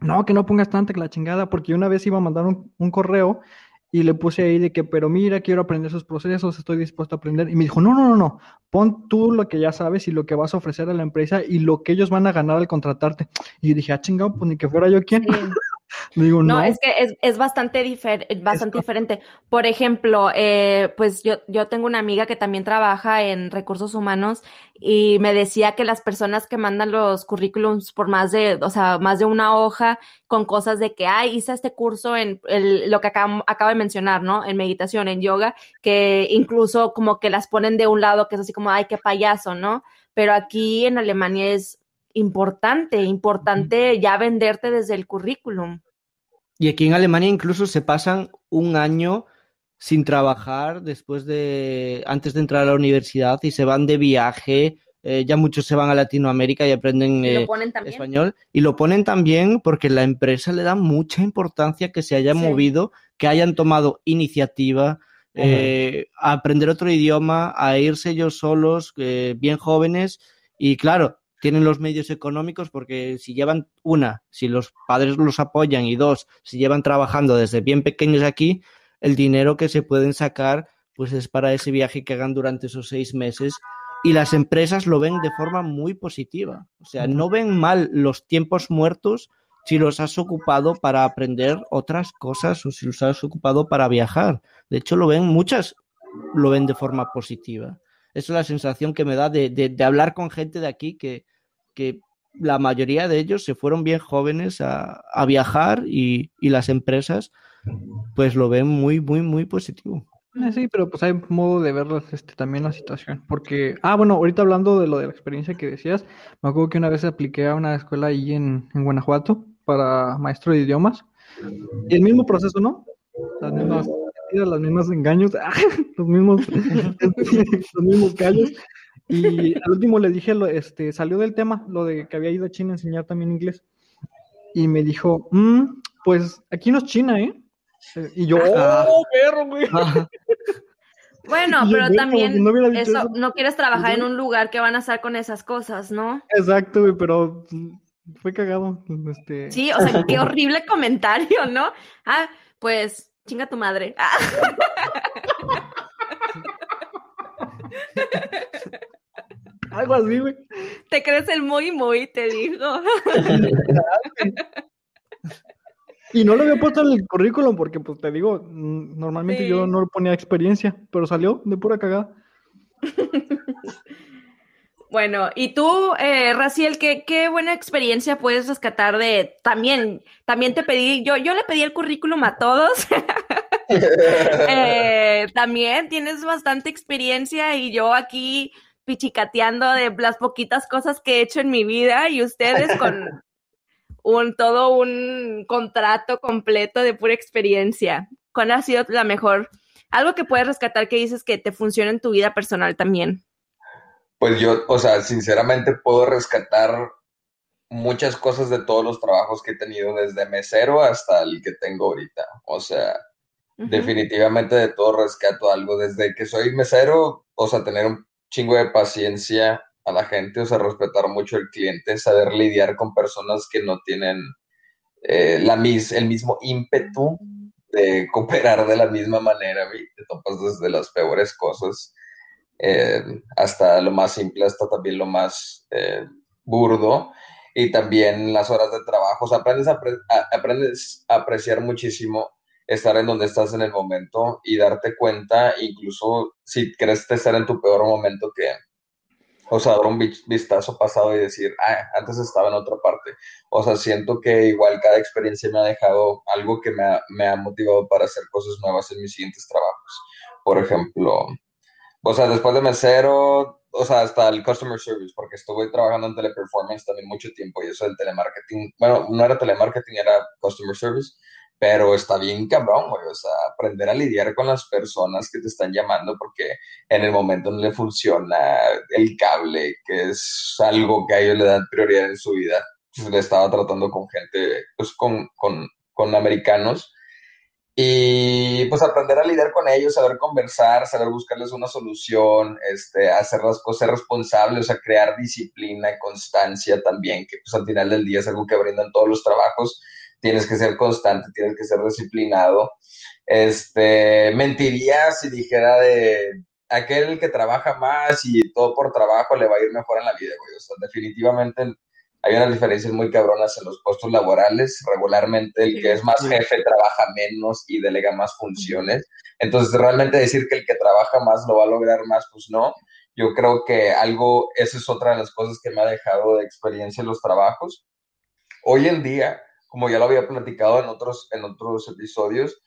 no, que no pongas tanta que la chingada, porque una vez iba a mandar un, un correo y le puse ahí de que, pero mira, quiero aprender sus procesos, estoy dispuesto a aprender. Y me dijo, no, no, no, no, pon tú lo que ya sabes y lo que vas a ofrecer a la empresa y lo que ellos van a ganar al contratarte. Y dije, ah, chingado, pues ni que fuera yo quien. Digo, no, es que es, es bastante, bastante diferente. Por ejemplo, eh, pues yo, yo tengo una amiga que también trabaja en recursos humanos y me decía que las personas que mandan los currículums por más de, o sea, más de una hoja con cosas de que, ay, hice este curso en el, lo que acabo, acabo de mencionar, ¿no? En meditación, en yoga, que incluso como que las ponen de un lado, que es así como, ay, qué payaso, ¿no? Pero aquí en Alemania es importante, importante ya venderte desde el currículum. Y aquí en Alemania incluso se pasan un año sin trabajar después de, antes de entrar a la universidad y se van de viaje. Eh, ya muchos se van a Latinoamérica y aprenden eh, español. Y lo ponen también porque la empresa le da mucha importancia que se hayan movido, que hayan tomado iniciativa, eh, a aprender otro idioma, a irse ellos solos, bien jóvenes. Y claro, tienen los medios económicos porque si llevan una, si los padres los apoyan y dos, si llevan trabajando desde bien pequeños aquí, el dinero que se pueden sacar pues es para ese viaje que hagan durante esos seis meses y las empresas lo ven de forma muy positiva. O sea, no ven mal los tiempos muertos si los has ocupado para aprender otras cosas o si los has ocupado para viajar. De hecho, lo ven, muchas lo ven de forma positiva. Esa es la sensación que me da de, de hablar con gente de aquí que, que la mayoría de ellos se fueron bien jóvenes a, viajar y, las empresas pues lo ven muy, muy, muy positivo. Sí, pero pues hay modo de ver este, también la situación. Porque, ah, bueno, ahorita hablando de lo de la experiencia que decías, me acuerdo que una vez apliqué a una escuela ahí en, Guanajuato para maestro de idiomas. Y el mismo proceso, ¿no? Las mismas los mismos engaños, los mismos, los mismos callos. Y al último le dije, lo, este, salió del tema, lo de que había ido a China a enseñar también inglés. Y me dijo, mm, pues aquí no es China, ¿eh? Y yo, ¡oh, perro, güey! Bueno, pero también no, eso, no quieres trabajar en un lugar que van a estar con esas cosas, ¿no? Exacto, güey, pero fue cagado. Este... Sí, o sea, qué horrible comentario, ¿no? Ah, pues chinga tu madre. Algo así, güey. Te crees el muy, muy, te digo. Y no lo había puesto en el currículum porque, pues te digo, normalmente yo no ponía experiencia, pero salió de pura cagada. Bueno, y tú, eh, Raciel, ¿qué, qué buena experiencia puedes rescatar de también, también te pedí, yo, yo le pedí el currículum a todos. Eh, también tienes bastante experiencia y yo aquí pichicateando de las poquitas cosas que he hecho en mi vida y ustedes con un todo un contrato completo de pura experiencia. ¿Cuál ha sido la mejor? Algo que puedes rescatar que dices que te funciona en tu vida personal también. Pues yo, o sea, sinceramente puedo rescatar muchas cosas de todos los trabajos que he tenido, desde mesero hasta el que tengo ahorita. O sea, definitivamente de todo rescato algo. Desde que soy mesero, o sea, tener un chingo de paciencia a la gente, o sea, respetar mucho al cliente, saber lidiar con personas que no tienen eh, la mis, el mismo ímpetu de cooperar de la misma manera, te topas desde las peores cosas eh, hasta lo más simple, hasta también lo más eh, burdo, y también las horas de trabajo, aprendes aprendes a apreciar muchísimo estar en donde estás en el momento y darte cuenta, incluso si crees estar en tu peor momento, que o sea, dar un vistazo pasado y decir, ah, antes estaba en otra parte. O sea, siento que igual cada experiencia me ha dejado algo que me ha, me ha motivado para hacer cosas nuevas en mis siguientes trabajos. Por ejemplo, o sea, después de mesero, o sea, hasta el customer service, porque estuve trabajando en teleperformance también mucho tiempo y eso del telemarketing, bueno, no era telemarketing, era customer service pero está bien cabrón, güey, o sea, aprender a lidiar con las personas que te están llamando porque en el momento no le funciona el cable, que es algo que a ellos le dan prioridad en su vida. Le estaba tratando con gente, pues con, con, con americanos. Y pues aprender a lidiar con ellos, saber conversar, saber buscarles una solución, este, hacer las cosas responsables, o sea, crear disciplina, constancia también, que pues al final del día es algo que brindan todos los trabajos tienes que ser constante, tienes que ser disciplinado. Este, mentiría si dijera de aquel que trabaja más y todo por trabajo le va a ir mejor en la vida, güey. O sea, definitivamente hay unas diferencias muy cabronas en los puestos laborales. Regularmente el que es más jefe trabaja menos y delega más funciones. Entonces, realmente decir que el que trabaja más lo va a lograr más, pues no. Yo creo que algo, esa es otra de las cosas que me ha dejado de experiencia en los trabajos. Hoy en día, como ya lo había platicado en otros, en otros episodios,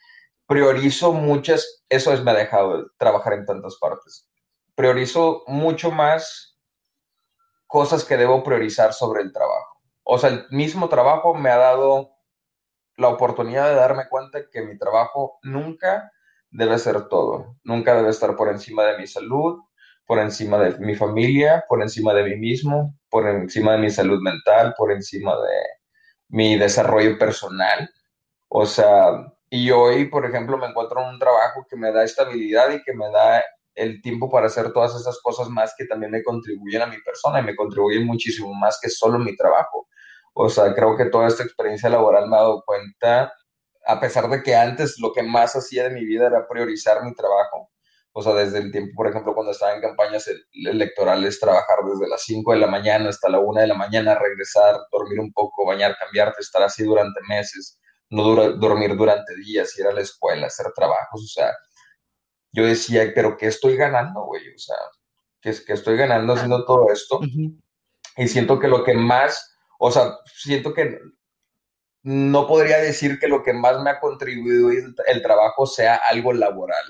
priorizo muchas, eso es, me ha dejado trabajar en tantas partes. Priorizo mucho más cosas que debo priorizar sobre el trabajo. O sea, el mismo trabajo me ha dado la oportunidad de darme cuenta que mi trabajo nunca debe ser todo. Nunca debe estar por encima de mi salud, por encima de mi familia, por encima de mí mismo, por encima de mi salud mental, por encima de, mi desarrollo personal. O sea, y hoy, por ejemplo, me encuentro en un trabajo que me da estabilidad y que me da el tiempo para hacer todas esas cosas más que también me contribuyen a mi persona y me contribuyen muchísimo más que solo mi trabajo. O sea, creo que toda esta experiencia laboral me ha dado cuenta, a pesar de que antes lo que más hacía de mi vida era priorizar mi trabajo, o sea, desde el tiempo, por ejemplo, cuando estaba en campañas electorales, trabajar desde las 5 de la mañana hasta la 1 de la mañana, regresar, dormir un poco, bañar, cambiarte, estar así durante meses, no dormir durante días, ir a la escuela, hacer trabajos, o sea, yo decía, pero ¿qué estoy ganando, güey? O sea, ¿qué, qué estoy ganando haciendo todo esto? Y siento que lo que más, o sea, siento que no podría decir que lo que más me ha contribuido el trabajo sea algo laboral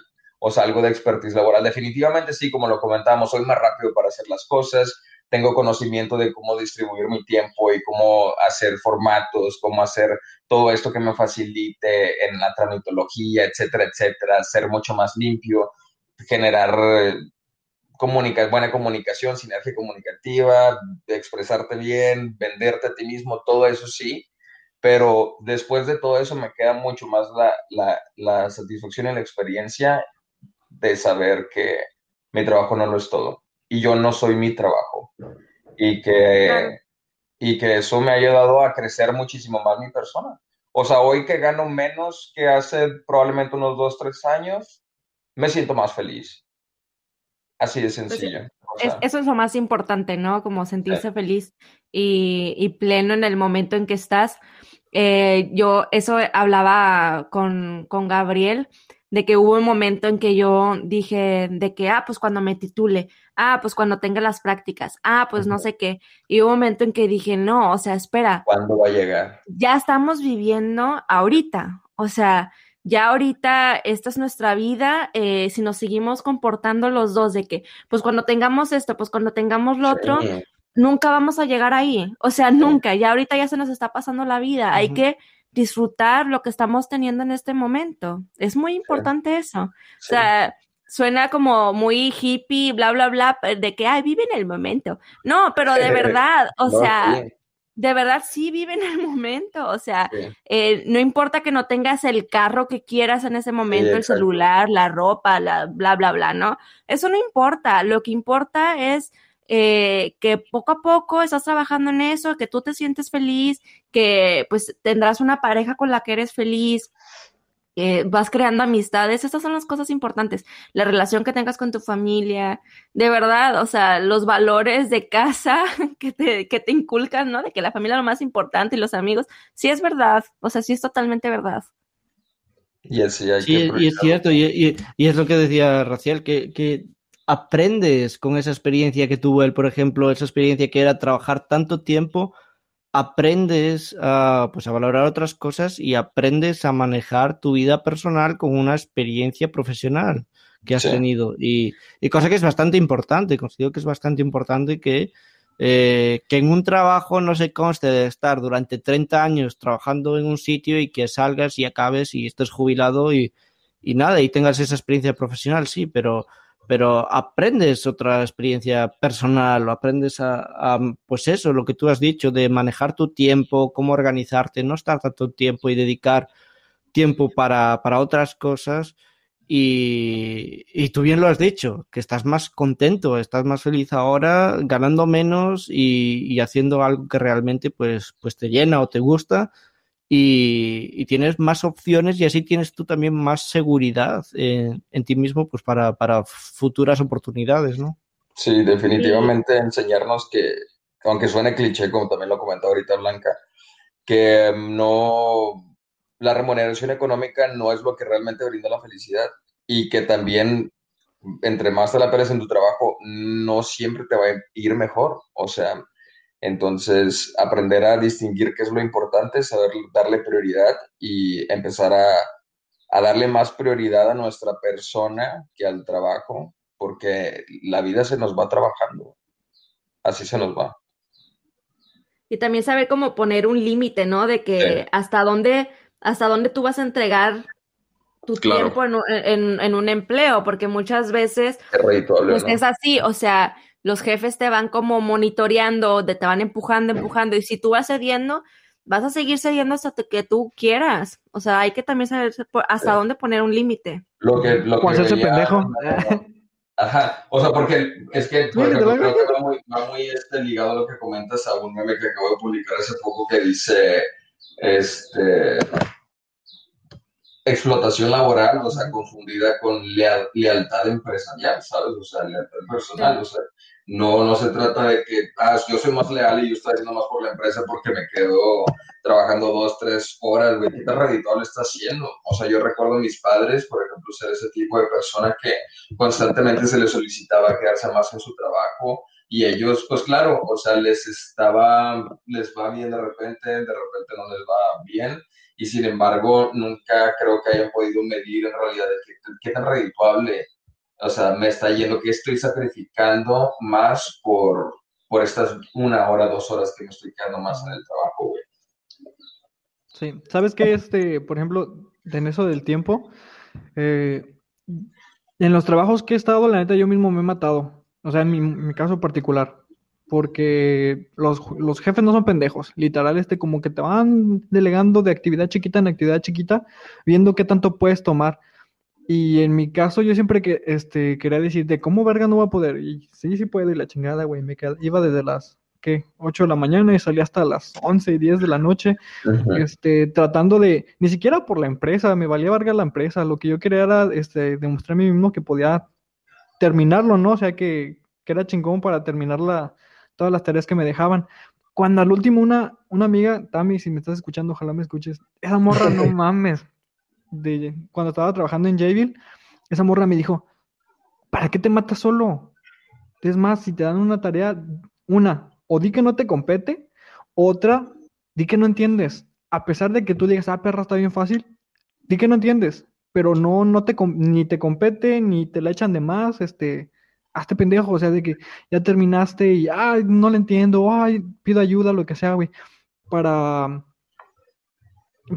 o sea, algo de expertise laboral. Definitivamente sí, como lo comentamos, soy más rápido para hacer las cosas, tengo conocimiento de cómo distribuir mi tiempo y cómo hacer formatos, cómo hacer todo esto que me facilite en la tramitología, etcétera, etcétera, ser mucho más limpio, generar eh, buena comunicación, sinergia comunicativa, expresarte bien, venderte a ti mismo, todo eso sí, pero después de todo eso me queda mucho más la, la, la satisfacción y la experiencia de saber que mi trabajo no lo es todo y yo no soy mi trabajo y que, y que eso me ha ayudado a crecer muchísimo más mi persona. O sea, hoy que gano menos que hace probablemente unos dos, tres años, me siento más feliz. Así de pues, sencillo. eso es lo más importante, ¿no? Como sentirse feliz y, pleno en el momento en que estás. Eh, yo eso hablaba con, con Gabriel de que hubo un momento en que yo dije de que, ah, pues cuando me titule, ah, pues cuando tenga las prácticas, ah, pues no sé qué. Y hubo un momento en que dije, no, o sea, espera. ¿Cuándo va a llegar? Ya estamos viviendo ahorita, o sea, ya ahorita esta es nuestra vida, eh, si nos seguimos comportando los dos de que, pues cuando tengamos esto, pues cuando tengamos lo otro, nunca vamos a llegar ahí, o sea, nunca, ya ahorita ya se nos está pasando la vida, hay que disfrutar lo que estamos teniendo en este momento. Es muy importante eso. O sea, suena como muy hippie, bla, bla, bla, de que, ay, vive en el momento. No, pero de verdad, o sea, de verdad sí vive en el momento. O sea, eh, no importa que no tengas el carro que quieras en ese momento, el celular, la ropa, la, bla, bla, bla, ¿no? Eso no importa. Lo que importa es eh, que poco a poco estás trabajando en eso, que tú te sientes feliz, que pues tendrás una pareja con la que eres feliz, que vas creando amistades, estas son las cosas importantes, la relación que tengas con tu familia, de verdad, o sea, los valores de casa que te, que te inculcan, ¿no? De que la familia es lo más importante y los amigos, sí es verdad, o sea, sí es totalmente verdad. Y, así hay y es cierto, y, y, es lo que decía Raciel, que, que aprendes con esa experiencia que tuvo él, por ejemplo, esa experiencia que era trabajar tanto tiempo, aprendes a, pues, a valorar otras cosas y aprendes a manejar tu vida personal con una experiencia profesional que has tenido. Y, y, cosa que es bastante importante, considero que es bastante importante que, eh, que en un trabajo no se conste de estar durante 30 años trabajando en un sitio y que salgas y acabes y estés jubilado y, y nada, y tengas esa experiencia profesional, sí, pero pero aprendes otra experiencia personal, aprendes a, pues eso, lo que tú has dicho, de manejar tu tiempo, cómo organizarte, no estar tanto tiempo y dedicar tiempo para, para otras cosas. Y, y, tú bien lo has dicho, que estás más contento, estás más feliz ahora, ganando menos y, y haciendo algo que realmente pues, pues te llena o te gusta y, tienes más opciones y así tienes tú también más seguridad en, ti mismo pues para, futuras oportunidades, ¿no? Sí, definitivamente enseñarnos que, aunque suene cliché, como también lo comentó ahorita Blanca, que no, la remuneración económica no es lo que realmente brinda la felicidad y que también entre más te la peres en tu trabajo, no siempre te va a ir mejor. O sea, entonces, aprender a distinguir qué es lo importante, saber darle prioridad y empezar a, darle más prioridad a nuestra persona que al trabajo, porque la vida se nos va trabajando. Así se nos va. Y también saber cómo poner un límite, ¿no? De que hasta dónde, hasta dónde tú vas a entregar tu tiempo en, un empleo, porque muchas veces pues, es así, o sea, los jefes te van como monitoreando, te van empujando, empujando, y si tú vas cediendo, vas a seguir cediendo hasta que tú quieras. O sea, hay que también saber hasta dónde poner un límite. Lo que, lo que ese pendejo? Ajá, o sea, porque es que, por ejemplo, creo que va muy, va muy este, ligado a lo que comentas a un meme que acabo de publicar hace poco que dice, este, explotación laboral, o sea, confundida con lealtad empresarial, ¿sabes? O sea, lealtad personal, o sea, no, no se trata de que, ah, yo soy más leal y yo estoy haciendo más por la empresa porque me quedo trabajando dos, tres horas, güey, ¿qué tan redituable está haciendo? O sea, yo recuerdo a mis padres, por ejemplo, ser ese tipo de persona que constantemente se les solicitaba quedarse más en su trabajo y ellos, pues claro, o sea, les estaba, les va bien de repente, de repente no les va bien y sin embargo nunca creo que hayan podido medir en realidad qué, qué tan redituable o sea, me está yendo que estoy sacrificando más por, por estas una hora, dos horas que me estoy quedando más en el trabajo, güey. Sí, ¿sabes qué? Este, por ejemplo, en eso del tiempo, eh, en los trabajos que he estado, la neta, yo mismo me he matado. O sea, en mi, mi caso particular. Porque los, los, jefes no son pendejos. Literal, este, como que te van delegando de actividad chiquita en actividad chiquita, viendo qué tanto puedes tomar. Y en mi caso, yo siempre que este, quería decirte, ¿cómo verga no va a poder? Y sí, sí puedo, y la chingada, güey. Me iba desde las, ¿qué? 8 de la mañana y salía hasta las 11 y 10 de la noche, este, tratando de, ni siquiera por la empresa, me valía verga la empresa. Lo que yo quería era este, demostrar a mí mismo que podía terminarlo, ¿no? O sea, que, que era chingón para terminar la, todas las tareas que me dejaban. Cuando al último una, una amiga, Tami, si me estás escuchando, ojalá me escuches, esa morra, no mames de cuando estaba trabajando en Jayville, esa morra me dijo, ¿para qué te matas solo? Es más, si te dan una tarea, una, o di que no te compete, otra, di que no entiendes. A pesar de que tú digas, ah, perra, está bien fácil, di que no entiendes, pero no, no te, ni te compete, ni te la echan de más, este, hazte pendejo, o sea, de que ya terminaste y, ay, no le entiendo, ay, pido ayuda, lo que sea, güey, para,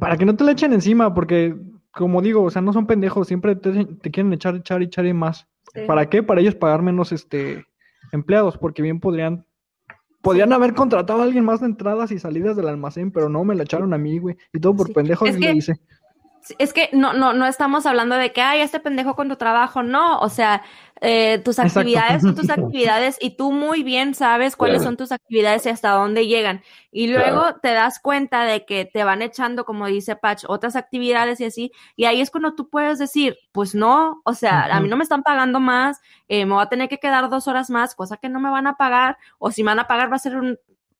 para que no te la echen encima, porque como digo, o sea, no son pendejos, siempre te, quieren echar, echar, echar y más. ¿Para qué? Para ellos pagar menos este empleados, porque bien podrían podrían haber contratado a alguien más de entradas y salidas del almacén, pero no, me la echaron a mí, güey. Y todo por pendejos es que, le hice. Es que no, no, no estamos hablando de que, ay, este pendejo con tu trabajo, no. O sea, eh, tus actividades son tus actividades y tú muy bien sabes cuáles son tus actividades y hasta dónde llegan. Y luego te das cuenta de que te van echando, como dice Patch, otras actividades y así. Y ahí es cuando tú puedes decir, pues no, o sea, a mí no me están pagando más, eh, me voy a tener que quedar dos horas más, cosa que no me van a pagar, o si me van a pagar va a ser un,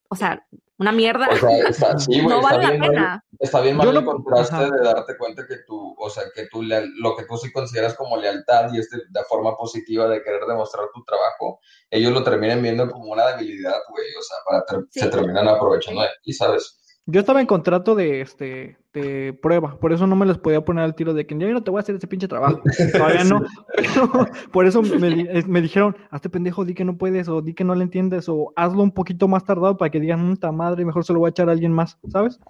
o sea, una mierda, O sea, está, sí, güey, no está vale la bien mal- pena. Está bien mal Yo el lo- contraste ajá. de darte cuenta que tú, o sea, que tú, leal- lo que tú sí consideras como lealtad y este, de forma positiva de querer demostrar tu trabajo, ellos lo terminan viendo como una debilidad, güey, o sea, para ter- Sí. se terminan aprovechando de ti, ¿sabes? Yo estaba en contrato de este de prueba, por eso no me les podía poner al tiro de que yo no te voy a hacer ese pinche trabajo. Todavía no. Pero por eso me, eh, me dijeron, hazte pendejo, di que no puedes, o di que no le entiendes, o hazlo un poquito más tardado para que digan, puta madre, mejor se lo voy a echar a alguien más, ¿sabes?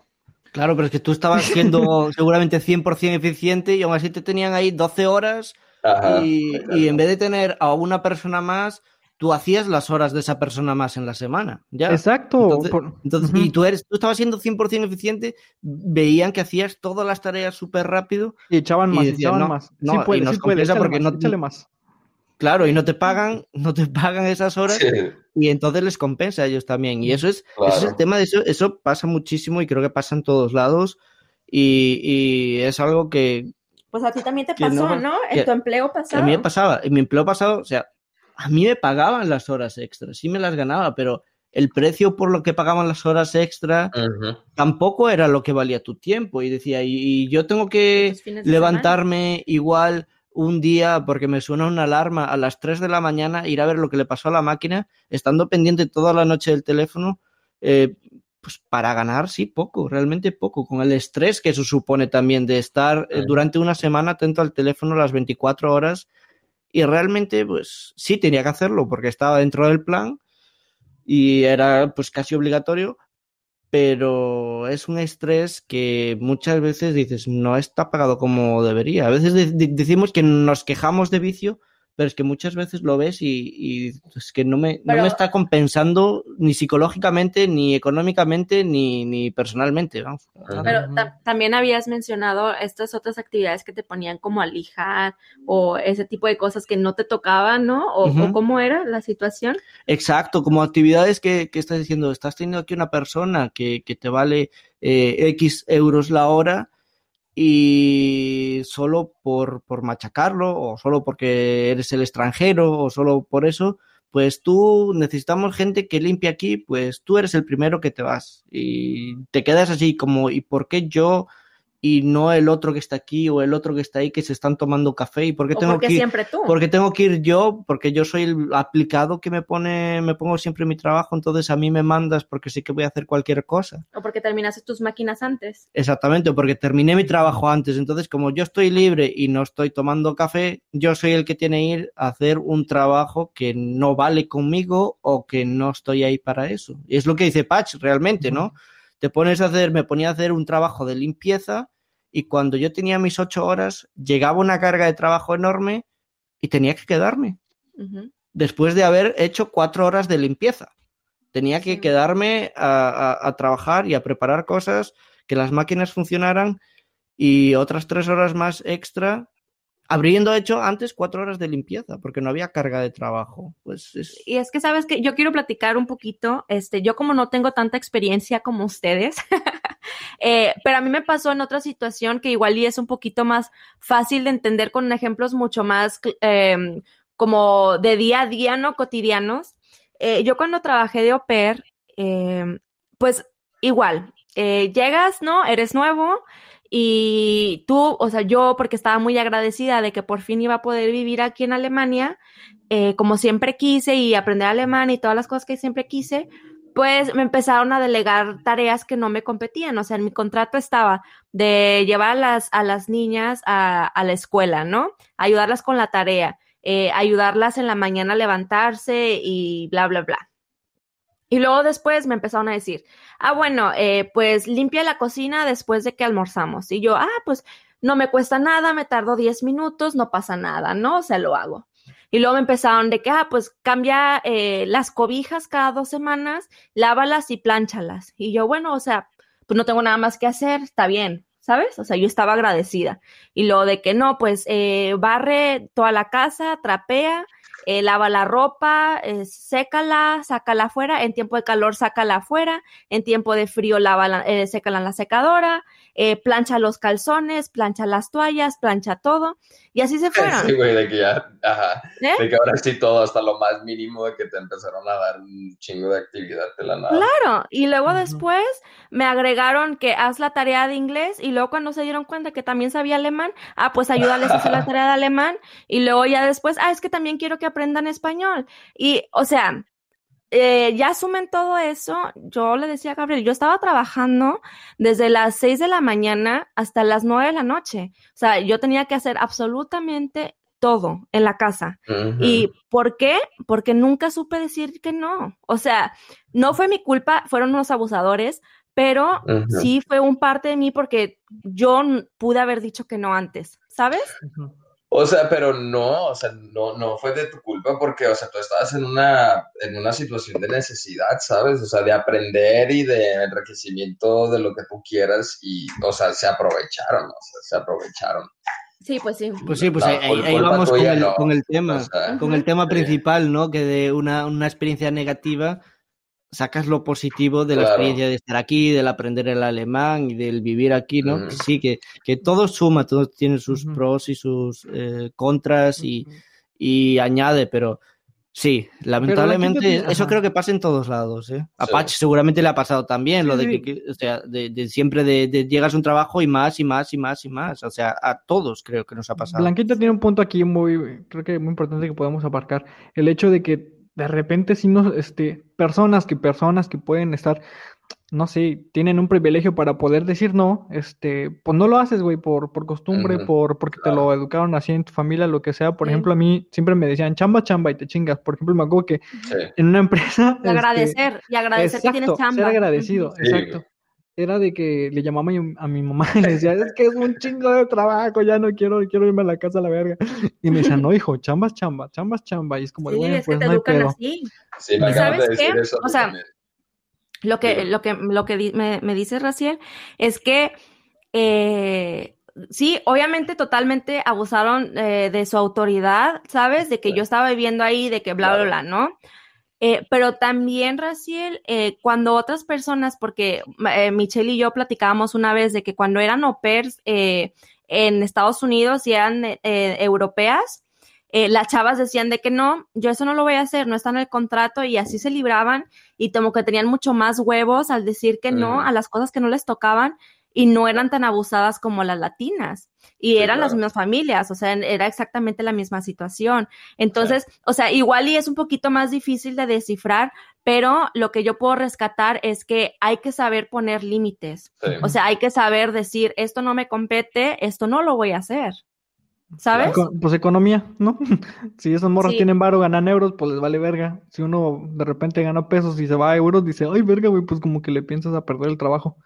Claro, pero es que tú estabas siendo seguramente 100% eficiente y aún así te tenían ahí 12 horas Ajá. y, y en vez de tener a una persona más, tú hacías las horas de esa persona más en la semana. ¿ya? Exacto. Entonces, por- entonces, Ujú. y tú eres, tú estabas siendo 100% eficiente, veían que hacías todas las tareas súper rápido, Y echaban y más, y decían, echaban no, más. no, sí y puede, nos sí puede, porque más, no- échale más. claro, y no te pagan, no te pagan esas horas, Sí, y entonces les compensa a ellos también. Y eso es, claro. ese es el tema de eso, eso pasa muchísimo y creo que pasa en todos lados. Y, y es algo que, Pues a ti también te pasó, no, ¿no? En que- tu empleo pasado. a mí me pasaba. En mi empleo pasado, o sea, a mí me pagaban las horas extras, sí me las ganaba, pero el precio por lo que pagaban las horas extra tampoco era lo que valía tu tiempo. Y decía, y, y yo tengo que levantarme igual un día porque me suena una alarma a las 3 de la mañana, ir a ver lo que le pasó a la máquina, estando pendiente toda la noche del teléfono, eh, pues para ganar, sí, poco, realmente poco, con el estrés que eso supone también de estar eh, durante una semana atento al teléfono las 24 horas. Y realmente, pues sí tenía que hacerlo porque estaba dentro del plan y era pues casi obligatorio, pero es un estrés que muchas veces dices no está pagado como debería. A veces de- de- decimos que nos quejamos de vicio, pero es que muchas veces lo ves y, y es que no me, no me está compensando ni psicológicamente, ni económicamente, ni, ni personalmente. vamos. Pero ta- también habías mencionado estas otras actividades que te ponían como a lijar o ese tipo de cosas que no te tocaban, ¿no? O cómo era la situación. Exacto, como actividades que, que estás diciendo, estás teniendo aquí una persona que, que te vale eh, X euros la hora y solo por, por machacarlo o solo porque eres el extranjero o solo por eso, pues tú necesitamos gente que limpie aquí, pues tú eres el primero que te vas y te quedas así como, ¿y por qué yo y no el otro que está aquí o el otro que está ahí que se están tomando café? ¿Y por qué O tengo porque que ir? tú. porque tengo que ir yo, porque yo soy el aplicado que me pone, me pongo siempre en mi trabajo, entonces a mí me mandas porque sé que voy a hacer cualquier cosa. O porque terminaste tus máquinas antes. Exactamente, porque terminé mi trabajo antes, entonces como yo estoy libre y no estoy tomando café, yo soy el que tiene que ir a hacer un trabajo que no vale conmigo o que no estoy ahí para eso. Y es lo que dice Patch realmente, ¿no? Te pones a hacer, me ponía a hacer un trabajo de limpieza y cuando yo tenía mis ocho horas, llegaba una carga de trabajo enorme y tenía que quedarme después de haber hecho cuatro horas de limpieza. Tenía que quedarme a, a- a trabajar y a preparar cosas, que las máquinas funcionaran y otras tres horas más extra, habiendo hecho antes cuatro horas de limpieza, porque no había carga de trabajo. Pues es... Y es que sabes que yo quiero platicar un poquito, este, yo como no tengo tanta experiencia como ustedes, eh, pero a mí me pasó en otra situación que igual y es un poquito más fácil de entender con ejemplos mucho más eh, como de día a día, no cotidianos. Eh, yo cuando trabajé de au pair, eh, pues igual, eh, llegas, ¿no? Eres nuevo y tú, o sea, yo porque estaba muy agradecida de que por fin iba a poder vivir aquí en Alemania, como siempre quise y aprender alemán y todas las cosas que siempre quise, pues me empezaron a delegar tareas que no me competían. O sea, en mi contrato estaba de llevar a las, a las niñas a, la escuela, ¿no? Ayudarlas con la tarea, eh, ayudarlas en la mañana a levantarse y bla, bla, bla. Y luego después me empezaron a decir, ah, bueno, eh, pues limpia la cocina después de que almorzamos. Y yo, ah, pues no me cuesta nada, me tardo 10 minutos, no pasa nada, ¿no? O sea, lo hago. Y luego me empezaron de que, ah, pues cambia eh, las cobijas cada dos semanas, lávalas y plánchalas. Y yo, bueno, o sea, pues no tengo nada más que hacer, está bien, ¿sabes? O sea, yo estaba agradecida. Y luego de que no, pues eh, barre toda la casa, trapea, eh, lava la ropa, eh, sécala, sácala afuera, en tiempo de calor sácala afuera, en tiempo de frío lava eh, sécala en la secadora, eh, plancha los calzones, plancha las toallas, plancha todo, y así se fueron. Sí, güey, de que ya, ajá, ¿Eh? de que ahora sí todo, hasta lo más mínimo de que te empezaron a dar un chingo de actividad de la nada. Claro, y luego Ujú. después me agregaron que haz la tarea de inglés y luego cuando se dieron cuenta que también sabía alemán, ah, pues ayúdales a hacer la tarea de alemán y luego ya después, ah, es que también quiero que aprendan español. Y, o sea, eh, ya asumen todo eso. Yo le decía a Gabriel, yo estaba trabajando desde las 6 de la mañana hasta las 9 de la noche. O sea, yo tenía que hacer absolutamente todo en la casa. ¿Y por qué? Porque nunca supe decir que no. O sea, no fue mi culpa, fueron unos abusadores, pero sí fue un parte de mí porque yo pude haber dicho que no antes, ¿sabes? O sea, pero no, o sea, no, no fue de tu culpa porque, o sea, tú estabas en una, en una situación de necesidad, ¿sabes? O sea, de aprender y de enriquecimiento de lo que tú quieras y, o sea, se aprovecharon, o sea, se aprovecharon. Sí, pues sí. Pues sí, pues No, ahí, vamos con el, no. con el tema, O sea, con el tema principal, ¿no? Que de una, una experiencia negativa sacas lo positivo de la Claro. experiencia de estar aquí, del aprender el alemán y del vivir aquí, ¿no? Ujú. Sí, que, que todo suma, todo tiene sus Ujú. pros y sus eh, contras y, y añade, pero sí, lamentablemente eso ajá. creo que pasa en todos lados, ¿eh? A Sí. Patch seguramente le ha pasado también, Sí, lo de sí. que, que- o sea, de, de siempre de, de llegas a un trabajo y más y más y más y más, o sea, a todos creo que nos ha pasado. Blanquita tiene un punto aquí muy, creo que muy importante que podemos aparcar. El hecho de que de repente sí nos, este, personas que personas que pueden estar, no sé, tienen un privilegio para poder decir no, este, pues no lo haces, güey, por, por costumbre, por, porque te lo educaron así en tu familia, lo que sea. Por Sí. ejemplo, a mí siempre me decían chamba, chamba y te chingas. Por ejemplo, me acuerdo que Sí. en una empresa, Y este, agradecer, y agradecer que tienes chamba. ser agradecido, exacto. Era de que le llamaba a mi, a mi mamá y le decía, es que es un chingo de trabajo, ya no quiero, quiero irme a la casa a la verga. Y me decía, no, hijo, chamba es chamba, chamba es chamba. Y es como de, Sí, bueno, es pues que te no hay educan pedo. así. Sí, me ¿Y acabas de sabes decir qué? eso. O sea. Lo que, lo que, lo que di- me, me dice Raciel es que eh, sí, obviamente totalmente abusaron eh, de su autoridad, ¿sabes? De que yo estaba viviendo ahí, de que bla, bla, bla, ¿no? Eh, pero también, Raciel, eh, cuando otras personas, porque eh, Michelle y yo platicábamos una vez de que cuando eran au pairs eh, en Estados Unidos y eran eh, europeas, eh, las chavas decían de que no, yo eso no lo voy a hacer, no está en el contrato y así se libraban y como que tenían mucho más huevos al decir que no a las cosas que no les tocaban y no eran tan abusadas como las latinas y Sí, eran las mismas familias, o sea, era exactamente la misma situación. Entonces, o sea, igual y es un poquito más difícil de descifrar, pero lo que yo puedo rescatar es que hay que saber poner límites. Sí. O sea, hay que saber decir, esto no me compete, esto no lo voy a hacer. ¿Sabes? Pues economía, ¿no? Si esos morros Sí. tienen varo, ganan euros, pues les vale verga. Si uno de repente gana pesos y se va a euros, dice, ay, verga, güey, pues como que le piensas a perder el trabajo.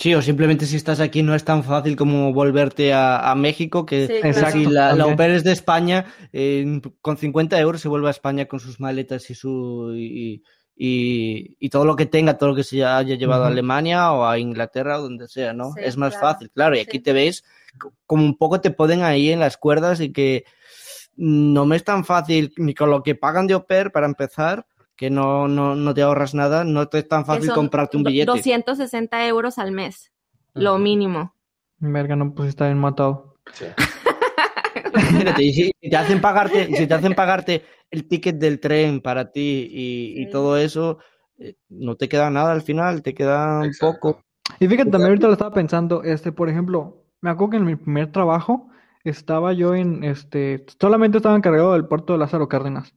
Sí, o simplemente si estás aquí no es tan fácil como volverte a, a México, que Sí, si la, la es de España, eh, con 50 euros se vuelve a España con sus maletas y su y, y- y todo lo que tenga, todo lo que se haya llevado a. Alemania o a Inglaterra o donde sea, ¿no? Sí, es más claro. fácil, claro, y aquí Sí. te ves co- como un poco te ponen ahí en las cuerdas y que no me es tan fácil ni con lo que pagan de au pair para empezar, que no, no, no te ahorras nada, no te es tan fácil comprarte un billete. 260 euros al mes, lo mínimo. Verga, no, pues está bien matado. Sí. Y si te hacen pagarte, y si te hacen pagarte el ticket del tren para ti y, y Sí. todo eso, eh, no te queda nada al final, te queda un poco. Y fíjate, también ahorita lo estaba pensando, este, por ejemplo, me acuerdo que en mi primer trabajo estaba yo en, este, solamente estaba encargado del puerto de Lázaro Cárdenas.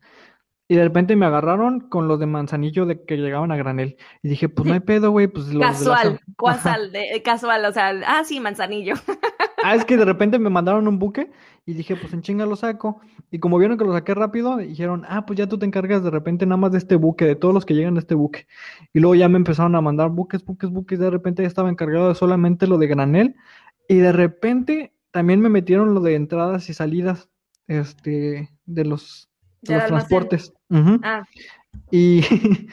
Y de repente me agarraron con los de Manzanillo de que llegaban a granel. Y dije, pues no hay pedo, güey, pues los de Casual, casual, de- casual, o sea, ah, sí, manzanillo. Ah, es que de repente me mandaron un buque y dije, pues en chinga lo saco. Y como vieron que lo saqué rápido, dijeron, ah, pues ya tú te encargas de repente nada más de este buque, de todos los que llegan a este buque. Y luego ya me empezaron a mandar buques, buques, buques. De repente ya estaba encargado de solamente lo de granel. Y de repente también me metieron lo de entradas y salidas, este, de los, de los transportes. Ah, Y,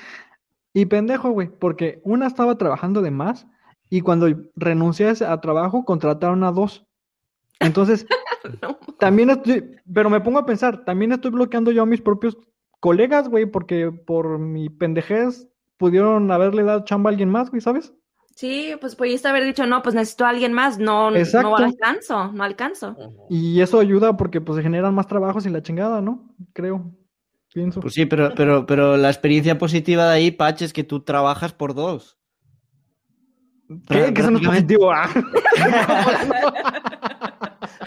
y pendejo, güey, porque una estaba trabajando de más y cuando renuncié a trabajo contrataron a dos. Entonces, También estoy, pero me pongo a pensar, también estoy bloqueando yo a mis propios colegas, güey, porque por mi pendejez pudieron haberle dado chamba a alguien más, güey, ¿sabes? Sí, pues pudiste haber dicho, no, pues necesito a alguien más, no, no alcanzo, no alcanzo. Y eso ayuda porque pues se generan más trabajos y la chingada, ¿no? Creo. Pienso. Pues sí, pero, pero, pero la experiencia positiva de ahí, Pach, es que tú trabajas por dos. ¿Qué? Que eso no es positivo. Ah.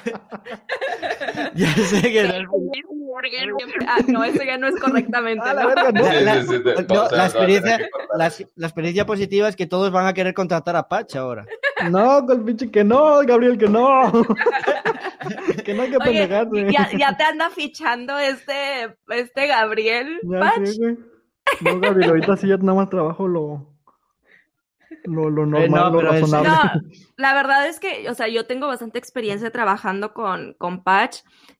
ya sé que no es Ah, no, eso ya no es correctamente. ¿no? La experiencia, la, la experiencia positiva es que todos van a querer contratar a Pach ahora. No, el pinche que no, Gabriel, que no. que no hay que pendejarse. Ya, ya, te anda fichando este, este Gabriel. Ya Pach. Sé, güey. No, Gabriel, ahorita sí ya nada más trabajo lo, lo, lo normal, no, lo razonable. No, la verdad es que, o sea, yo tengo bastante experiencia trabajando con, con Patch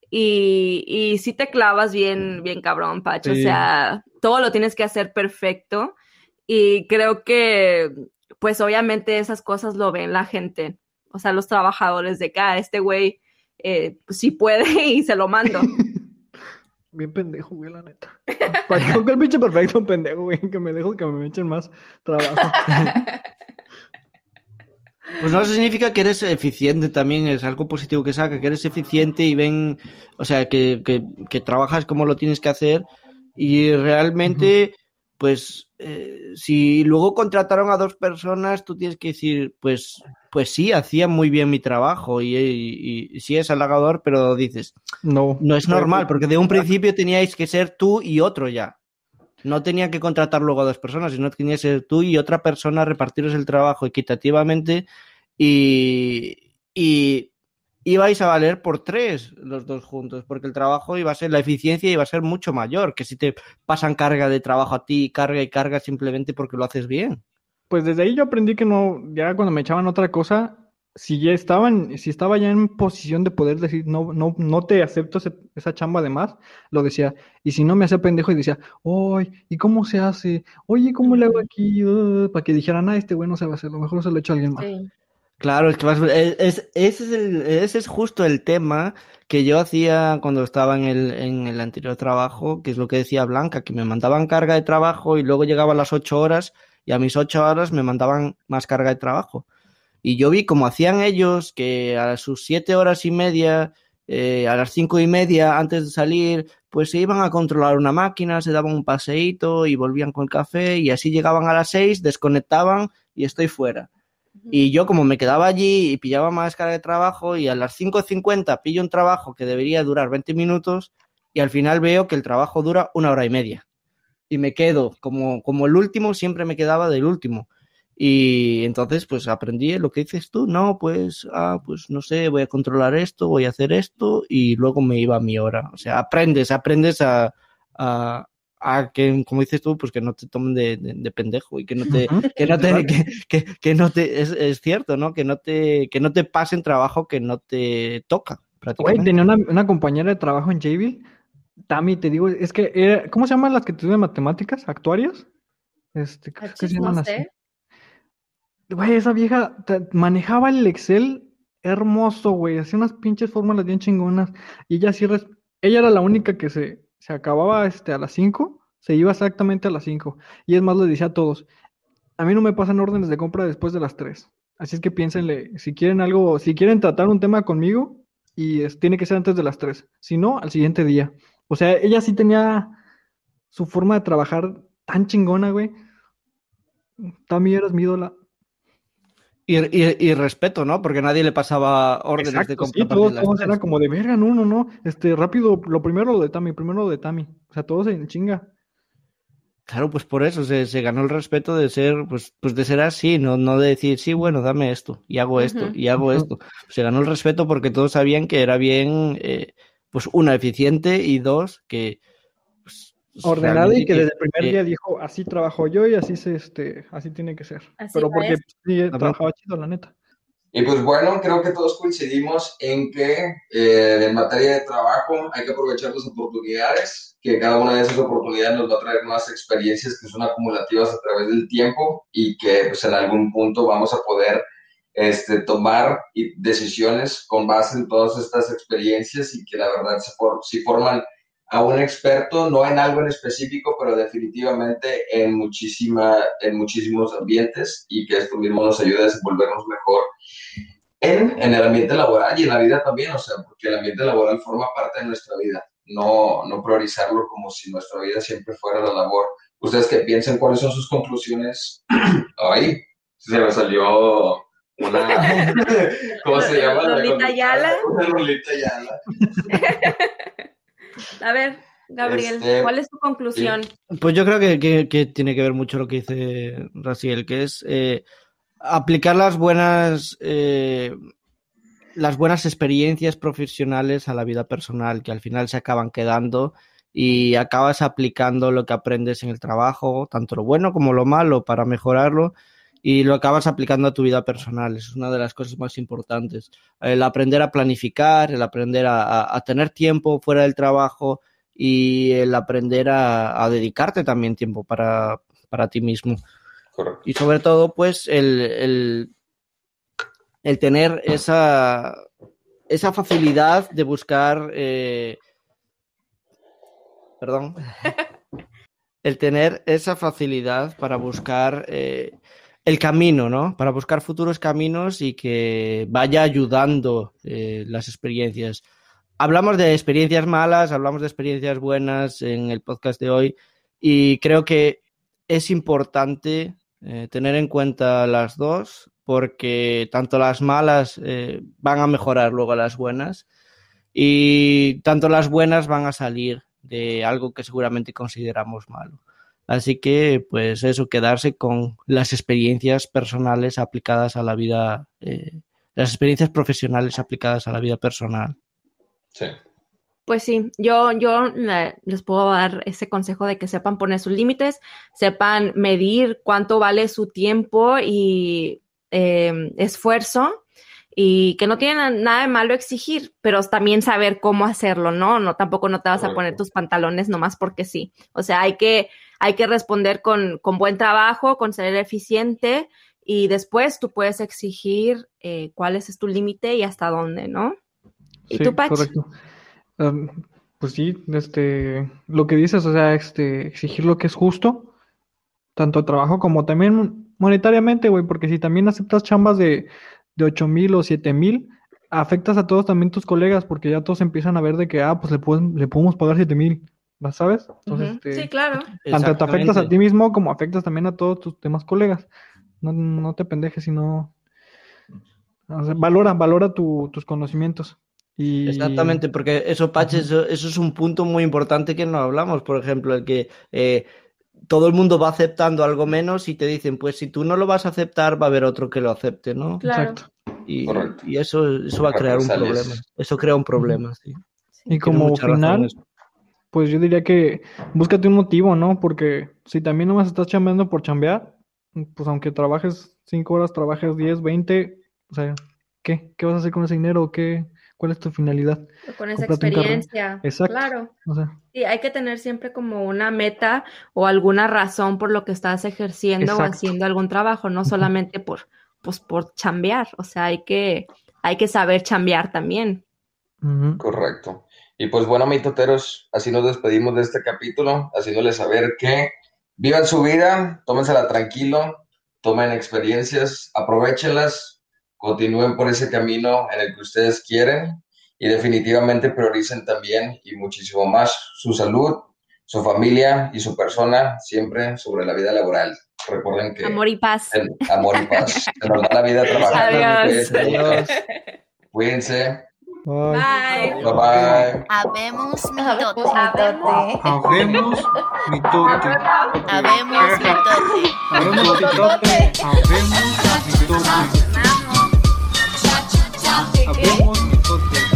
y, y sí te clavas bien, bien cabrón, Patch. O sea, todo lo tienes que hacer perfecto. Y creo que, pues obviamente esas cosas lo ven la gente. O sea, los trabajadores de acá, este güey eh, pues, sí puede y se lo mando. Bien pendejo, güey, la neta. Para que el pinche perfecto pendejo, güey, que me dejo que me echen más trabajo. Pues no significa que eres eficiente también, es algo positivo que saca, que eres eficiente y ven, o sea, que, que, que trabajas como lo tienes que hacer y realmente, pues, eh, si luego contrataron a dos personas, tú tienes que decir, pues, pues sí, hacía muy bien mi trabajo y, y, sí es halagador, pero dices, no, no es normal, porque de un principio teníais que ser tú y otro ya. No tenía que contratar luego a dos personas, sino que tenía que ser tú y otra persona repartiros el trabajo equitativamente y, y ibais a valer por tres los dos juntos, porque el trabajo iba a ser, la eficiencia iba a ser mucho mayor que si te pasan carga de trabajo a ti, carga y carga simplemente porque lo haces bien. Pues desde ahí yo aprendí que no, ya cuando me echaban otra cosa, si ya estaban, si estaba ya en posición de poder decir, no, no, no te acepto esa chamba de más, lo decía. Y si no me hacía pendejo y decía, oye, ¿y cómo se hace? Oye, ¿cómo le hago aquí? Uh", para que dijeran, ah, este güey no se va a hacer, lo mejor se lo he hecho a alguien más. Claro, es que es, ese, es el, ese es justo el tema que yo hacía cuando estaba en el, en el anterior trabajo, que es lo que decía Blanca, que me mandaban carga de trabajo y luego llegaba a las ocho horas y a mis ocho horas me mandaban más carga de trabajo. Y yo vi cómo hacían ellos, que a sus siete horas y media, eh, a las cinco y media antes de salir, pues se iban a controlar una máquina, se daban un paseíto y volvían con el café y así llegaban a las seis, desconectaban y estoy fuera. Y yo como me quedaba allí y pillaba más carga de trabajo y a las 5.50 pillo un trabajo que debería durar 20 minutos y al final veo que el trabajo dura una hora y media. Y me quedo como, como el último, siempre me quedaba del último. Y entonces, pues aprendí lo que dices tú, no, pues, ah, pues no sé, voy a controlar esto, voy a hacer esto, y luego me iba a mi hora. O sea, aprendes, aprendes a, a, a que, como dices tú, pues que no te tomen de, de, pendejo y que no te, que no te, que, que, no te, es, es, cierto, ¿no? Que no te, que no te pasen trabajo que no te toca. Güey, tenía una, una, compañera de trabajo en Javille, Tami, te digo, es que, era, ¿cómo se llaman las que estudian matemáticas? ¿Actuarias? Este, ¿qué se llaman así? Güey, esa vieja manejaba el Excel hermoso, güey. Hacía unas pinches fórmulas bien chingonas. Y ella sí, ella era la única que se, se acababa este, a las 5, se iba exactamente a las 5. Y es más, le decía a todos, a mí no me pasan órdenes de compra después de las 3. Así es que piénsenle, si quieren algo, si quieren tratar un tema conmigo, y tiene que ser antes de las 3. Si no, al siguiente día. O sea, ella sí tenía su forma de trabajar tan chingona, güey. También eras mi ídola. Y, y, respeto, ¿no? Porque nadie le pasaba órdenes de compra. Sí, todos, todos eran como de verga, no, no, no. Este, rápido, lo primero lo de Tami, primero lo de Tami. O sea, todos en chinga. Claro, pues por eso se, se, ganó el respeto de ser, pues, pues de ser así, no, no de decir, sí, bueno, dame esto, y hago esto, y hago esto. Se ganó el respeto porque todos sabían que era bien, eh, pues, una, eficiente, y dos, que, ordenado y que desde el primer día dijo así trabajo yo y así se este así tiene que ser pero porque sí, trabajaba chido la neta. Y pues bueno creo que todos coincidimos en que eh, en materia de trabajo hay que aprovechar las oportunidades que cada una de esas oportunidades nos va a traer más experiencias que son acumulativas a través del tiempo y que pues en algún punto vamos a poder este, tomar decisiones con base en todas estas experiencias y que la verdad se sí forman a un experto, no en algo en específico, pero definitivamente en, muchísima, en muchísimos ambientes y que esto mismo nos ayude a desenvolvernos mejor en, en, el ambiente laboral y en la vida también, o sea, porque el ambiente laboral forma parte de nuestra vida, no, no priorizarlo como si nuestra vida siempre fuera la labor. Ustedes que piensen cuáles son sus conclusiones. Ay, se me salió una. ¿Cómo se llama? Lolita Yala. Una Lolita Yala. A ver, Gabriel, este, ¿cuál es tu conclusión? Pues yo creo que, que, tiene que ver mucho lo que dice Raciel, que es eh, aplicar las buenas. Eh, las buenas experiencias profesionales a la vida personal, que al final se acaban quedando y acabas aplicando lo que aprendes en el trabajo, tanto lo bueno como lo malo, para mejorarlo y lo acabas aplicando a tu vida personal. Es una de las cosas más importantes. El aprender a planificar, el aprender a, tener tiempo fuera del trabajo y el aprender a, dedicarte también tiempo para, ti mismo. Y sobre todo, pues, el, el, tener esa, esa facilidad de buscar... Eh, perdón. el tener esa facilidad para buscar eh, el camino, ¿no? Para buscar futuros caminos y que vaya ayudando eh, las experiencias. Hablamos de experiencias malas, hablamos de experiencias buenas en el podcast de hoy y creo que es importante eh, tener en cuenta las dos porque tanto las malas eh, van a mejorar luego las buenas y tanto las buenas van a salir de algo que seguramente consideramos malo. Así que, pues eso, quedarse con las experiencias personales aplicadas a la vida, eh, las experiencias profesionales aplicadas a la vida personal. Sí. Pues sí, yo, yo les puedo dar ese consejo de que sepan poner sus límites, sepan medir cuánto vale su tiempo y em, esfuerzo y que no tienen nada de malo exigir, pero también saber cómo hacerlo, ¿no? No, tampoco no te vas a poner tus pantalones nomás porque sí. O sea, hay que hay que responder con, buen trabajo, con ser eficiente y después tú puedes exigir eh, cuál es tu límite y hasta dónde, ¿no? ¿Y tú, Pach? Correcto. pues sí, este, lo que dices, o sea, este, exigir lo que es justo, tanto trabajo como también monetariamente, güey, porque si también aceptas chambas de, de 8 mil o 7 mil, afectas a todos también tus colegas, porque ya todos empiezan a ver de que, ah, pues le, le podemos pagar 7 mil. ¿Sabes? Entonces, este, sí, claro. Tanto te afectas a ti mismo como afectas también a todos tus demás colegas. No, no te pendejes, sino... valora, valora tus conocimientos. Y... Exactamente, porque eso, Pache, eso, es un punto muy importante que no hablamos. Por ejemplo, el que eh, todo el mundo va aceptando algo menos y te dicen, pues si tú no lo vas a aceptar, va a haber otro que lo acepte, ¿no? Claro. Y, y eso, eso va a crear un problema. Eso crea un problema, sí. Y como final, pues yo diría que búscate un motivo, ¿no? Porque si también nomás estás chambeando por chambear, pues aunque trabajes cinco horas, trabajes 10, 20, o sea, ¿qué? ¿Qué vas a hacer con ese dinero? ¿Qué? ¿Cuál es tu finalidad? Con esa experiencia. Exacto. Claro. Sí, hay que tener siempre como una meta o alguna razón por lo que estás ejerciendo o haciendo algún trabajo, no solamente por, pues, por chambear. O sea, hay que, hay que saber chambear también. Correcto. Y pues bueno, mitoteros, así nos despedimos de este capítulo, haciéndoles saber que vivan su vida, tómensela tranquilo, tomen experiencias, aprovechenlas, continúen por ese camino en el que ustedes quieren y definitivamente prioricen también y muchísimo más su salud, su familia y su persona siempre sobre la vida laboral. Recuerden que... Amor y paz. amor y paz. Se nos da la vida trabajando. Adiós. Adiós. Cuídense. Bye. Bye. Bye. Habemos mitote. Habemos mitote. Habemos mitote. Habemos mitote. Habemos mitote. Habemos mitote.